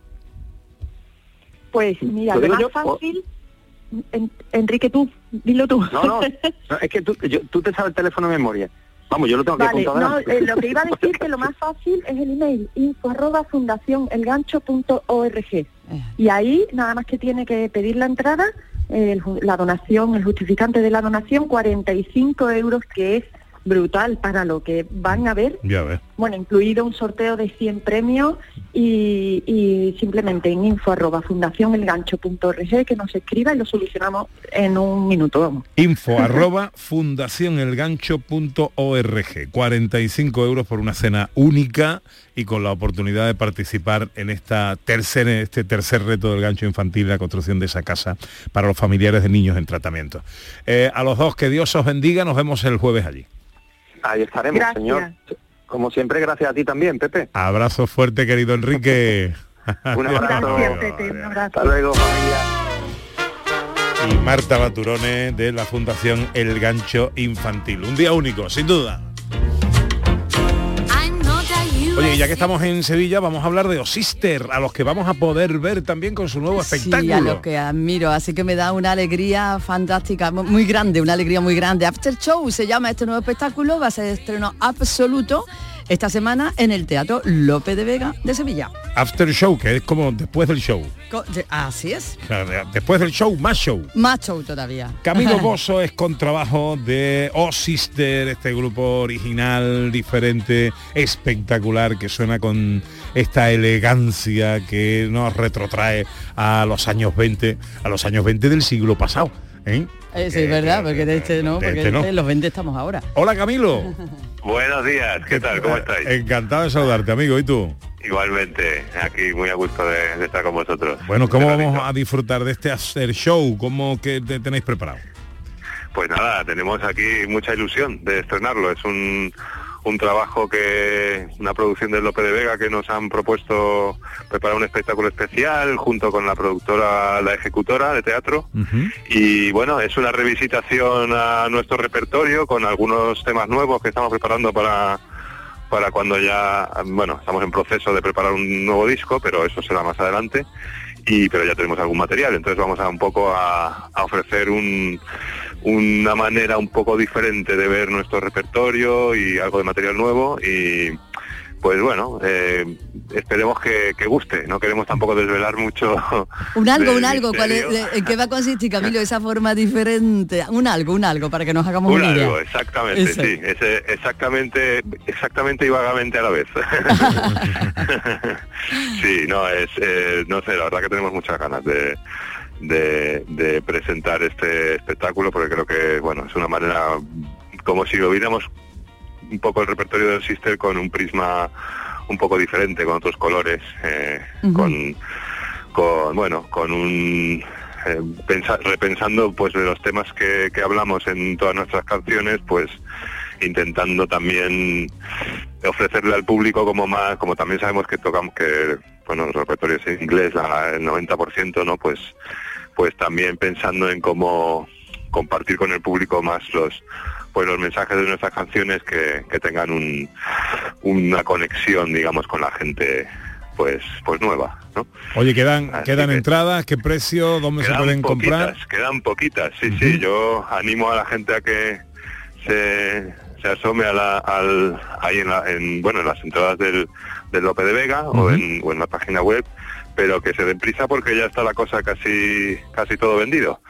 Speaker 23: Pues mira,
Speaker 24: ¿Lo
Speaker 23: más
Speaker 24: yo?
Speaker 23: fácil, En- Enrique, tú, dilo tú.
Speaker 24: No, no, (laughs) no, es que tú, yo- tú te sabes el teléfono de memoria. Vamos, yo lo tengo que apuntar
Speaker 23: no, eh, lo que iba a decir que lo más fácil es el email info arroba fundacionelgancho.org y ahí nada más que tiene que pedir la entrada, eh, el ju- la donación, el justificante de la donación, 45 euros que es brutal para lo que van a ver,
Speaker 3: Ya ves.
Speaker 23: bueno, incluido un sorteo de 100 premios y, y simplemente en info arroba fundacionelgancho.org que nos escriba y lo solucionamos en un minuto, vamos.
Speaker 3: Info (laughs) arroba fundacionelgancho.org. 45 euros por una cena única y con la oportunidad de participar en esta tercer, este tercer reto del gancho infantil, la construcción de esa casa para los familiares de niños en tratamiento. Eh, a los dos, que Dios os bendiga, nos vemos el jueves allí.
Speaker 24: Ahí estaremos,
Speaker 23: Gracias.
Speaker 24: señor. Como siempre, gracias a ti también, Pepe.
Speaker 3: Abrazo fuerte, querido Enrique. (laughs)
Speaker 24: Un abrazo.
Speaker 23: Gracias, Pepe, un abrazo.
Speaker 24: Hasta luego, familia.
Speaker 3: y Marta Baturone de la Fundación El Gancho Infantil. Un día único, sin duda. Oye, ya que estamos en Sevilla, vamos a hablar de Osister, a los que vamos a poder ver también con su nuevo
Speaker 5: Sí, a
Speaker 3: espectáculo.
Speaker 5: lo que admiro, así que me da una alegría fantástica, mu- muy grande, una alegría muy grande. After Show se llama este nuevo espectáculo, va a ser estreno absoluto esta semana en el Teatro Lope de Vega de Sevilla.
Speaker 3: After Show, que es como después del show.
Speaker 5: Co- de- Así es,
Speaker 3: O sea, de- después del show, más show.
Speaker 5: más show todavía.
Speaker 3: Camilo (laughs) Bosso es contrabajo de Oh Sister, este grupo original, diferente, espectacular, que suena con esta elegancia que nos retrotrae a los años 20, a los años 20 del siglo pasado. ¿Eh?
Speaker 5: Eh, sí, es verdad, porque de este no,
Speaker 3: de
Speaker 5: porque
Speaker 3: este no.
Speaker 5: de los 20 estamos ahora.
Speaker 3: Hola Camilo. (laughs)
Speaker 25: Buenos días, ¿qué tal? ¿Cómo estáis?
Speaker 3: Encantado de saludarte, amigo. ¿Y tú?
Speaker 25: Igualmente, aquí muy a gusto de, de estar con vosotros.
Speaker 3: Bueno, ¿cómo vamos a disfrutar de este after show? ¿Cómo que te tenéis preparado?
Speaker 25: Pues nada, tenemos aquí mucha ilusión de estrenarlo. Es un, un trabajo que, una producción de Lope de Vega que nos han propuesto preparar un espectáculo especial junto con la productora, la ejecutora de teatro. Y bueno, es una revisitación a nuestro repertorio con algunos temas nuevos que estamos preparando para para cuando ya, bueno, estamos en proceso de preparar un nuevo disco, pero eso será más adelante. Y pero ya tenemos algún material, entonces vamos a un poco a, a ofrecer un, una manera un poco diferente de ver nuestro repertorio y algo de material nuevo y pues bueno, eh, esperemos que, que guste, no queremos tampoco desvelar mucho. (laughs)
Speaker 5: Un algo, un algo, ¿cuál es, de- ¿en qué va a consistir, Camilo, esa forma diferente? Un algo, un algo, para que nos hagamos
Speaker 25: Un
Speaker 5: una idea.
Speaker 25: algo, exactamente,
Speaker 5: Eso.
Speaker 25: sí, ese- exactamente, exactamente y vagamente a la vez. (laughs) (laughs) sí, no, es, eh, no sé, la verdad que tenemos muchas ganas de, de, de presentar este espectáculo porque creo que, bueno, es una manera como si lo viéramos un poco el repertorio del Sister con un prisma un poco diferente, con otros colores, eh, con, con, bueno, con un eh, pensa- repensando pues de los temas que, que hablamos en todas nuestras canciones, pues intentando también ofrecerle al público como más, como también sabemos que tocamos que bueno el repertorio es en inglés, la- el 90%, ¿no? Pues pues también pensando en cómo compartir con el público más los pues los mensajes de nuestras canciones que, que tengan un, una conexión digamos con la gente pues pues nueva ¿no?
Speaker 3: Oye, quedan,
Speaker 25: Así
Speaker 3: quedan
Speaker 25: que-
Speaker 3: entradas, ¿qué precio? ¿Dónde se pueden comprar?
Speaker 25: Quedan poquitas, sí, sí. Yo animo a la gente a que se, se asome a la, al, ahí en, la, en, bueno, en las entradas del, del Lope de Vega o, en, o en la página web, pero que se den prisa porque ya está la cosa casi casi todo vendido.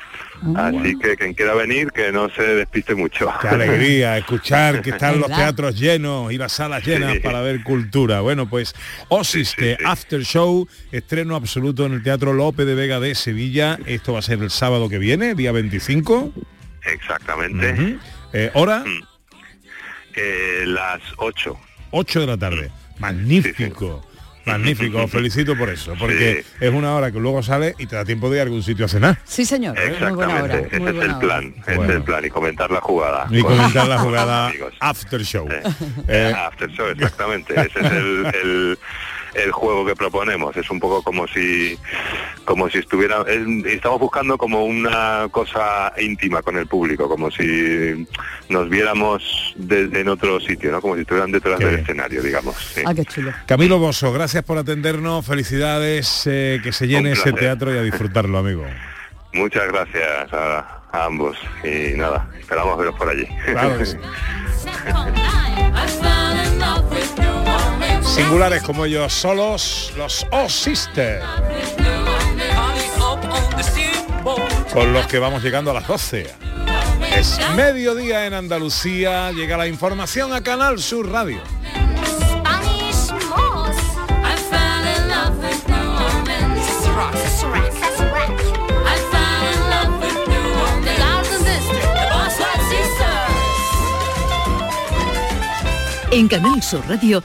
Speaker 25: Así que quien quiera venir, que no se despiste mucho.
Speaker 3: Qué alegría (laughs) escuchar que están los teatros llenos y las salas llenas
Speaker 25: Sí.
Speaker 3: para ver cultura. Bueno, pues Osiste After Show, estreno absoluto en el Teatro Lope de Vega de Sevilla. Esto va a ser el sábado que viene, día 25.
Speaker 25: Exactamente.
Speaker 3: Eh, ¿Hora?
Speaker 25: Eh, las 8.
Speaker 3: 8 de la tarde. Magnífico. Magnífico, (laughs) os felicito por eso, porque es una hora que luego sale y te da tiempo de ir a algún sitio a cenar.
Speaker 5: Sí, señor.
Speaker 25: Exactamente, ese es el plan, ese es el plan, y comentar la jugada.
Speaker 3: Y comentar la jugada after show.
Speaker 25: Eh, after show, exactamente. Ese es el, el el juego que proponemos. Es un poco como si, como si estuviera, estamos buscando como una cosa íntima con el público, como si nos viéramos en otro sitio, ¿no? Como si estuvieran detrás del escenario, digamos.
Speaker 5: Ah, qué chulo.
Speaker 3: Camilo Bosso, gracias por atendernos, felicidades, eh, que se llene ese teatro y a disfrutarlo, amigo.
Speaker 25: Muchas gracias a, ambos y nada, esperamos veros por allí. (laughs)
Speaker 3: Singulares como ellos solos, los O Sister. Con los que vamos llegando a las 12. Es mediodía en Andalucía, llega la información a Canal Sur Radio.
Speaker 1: En Canal Sur Radio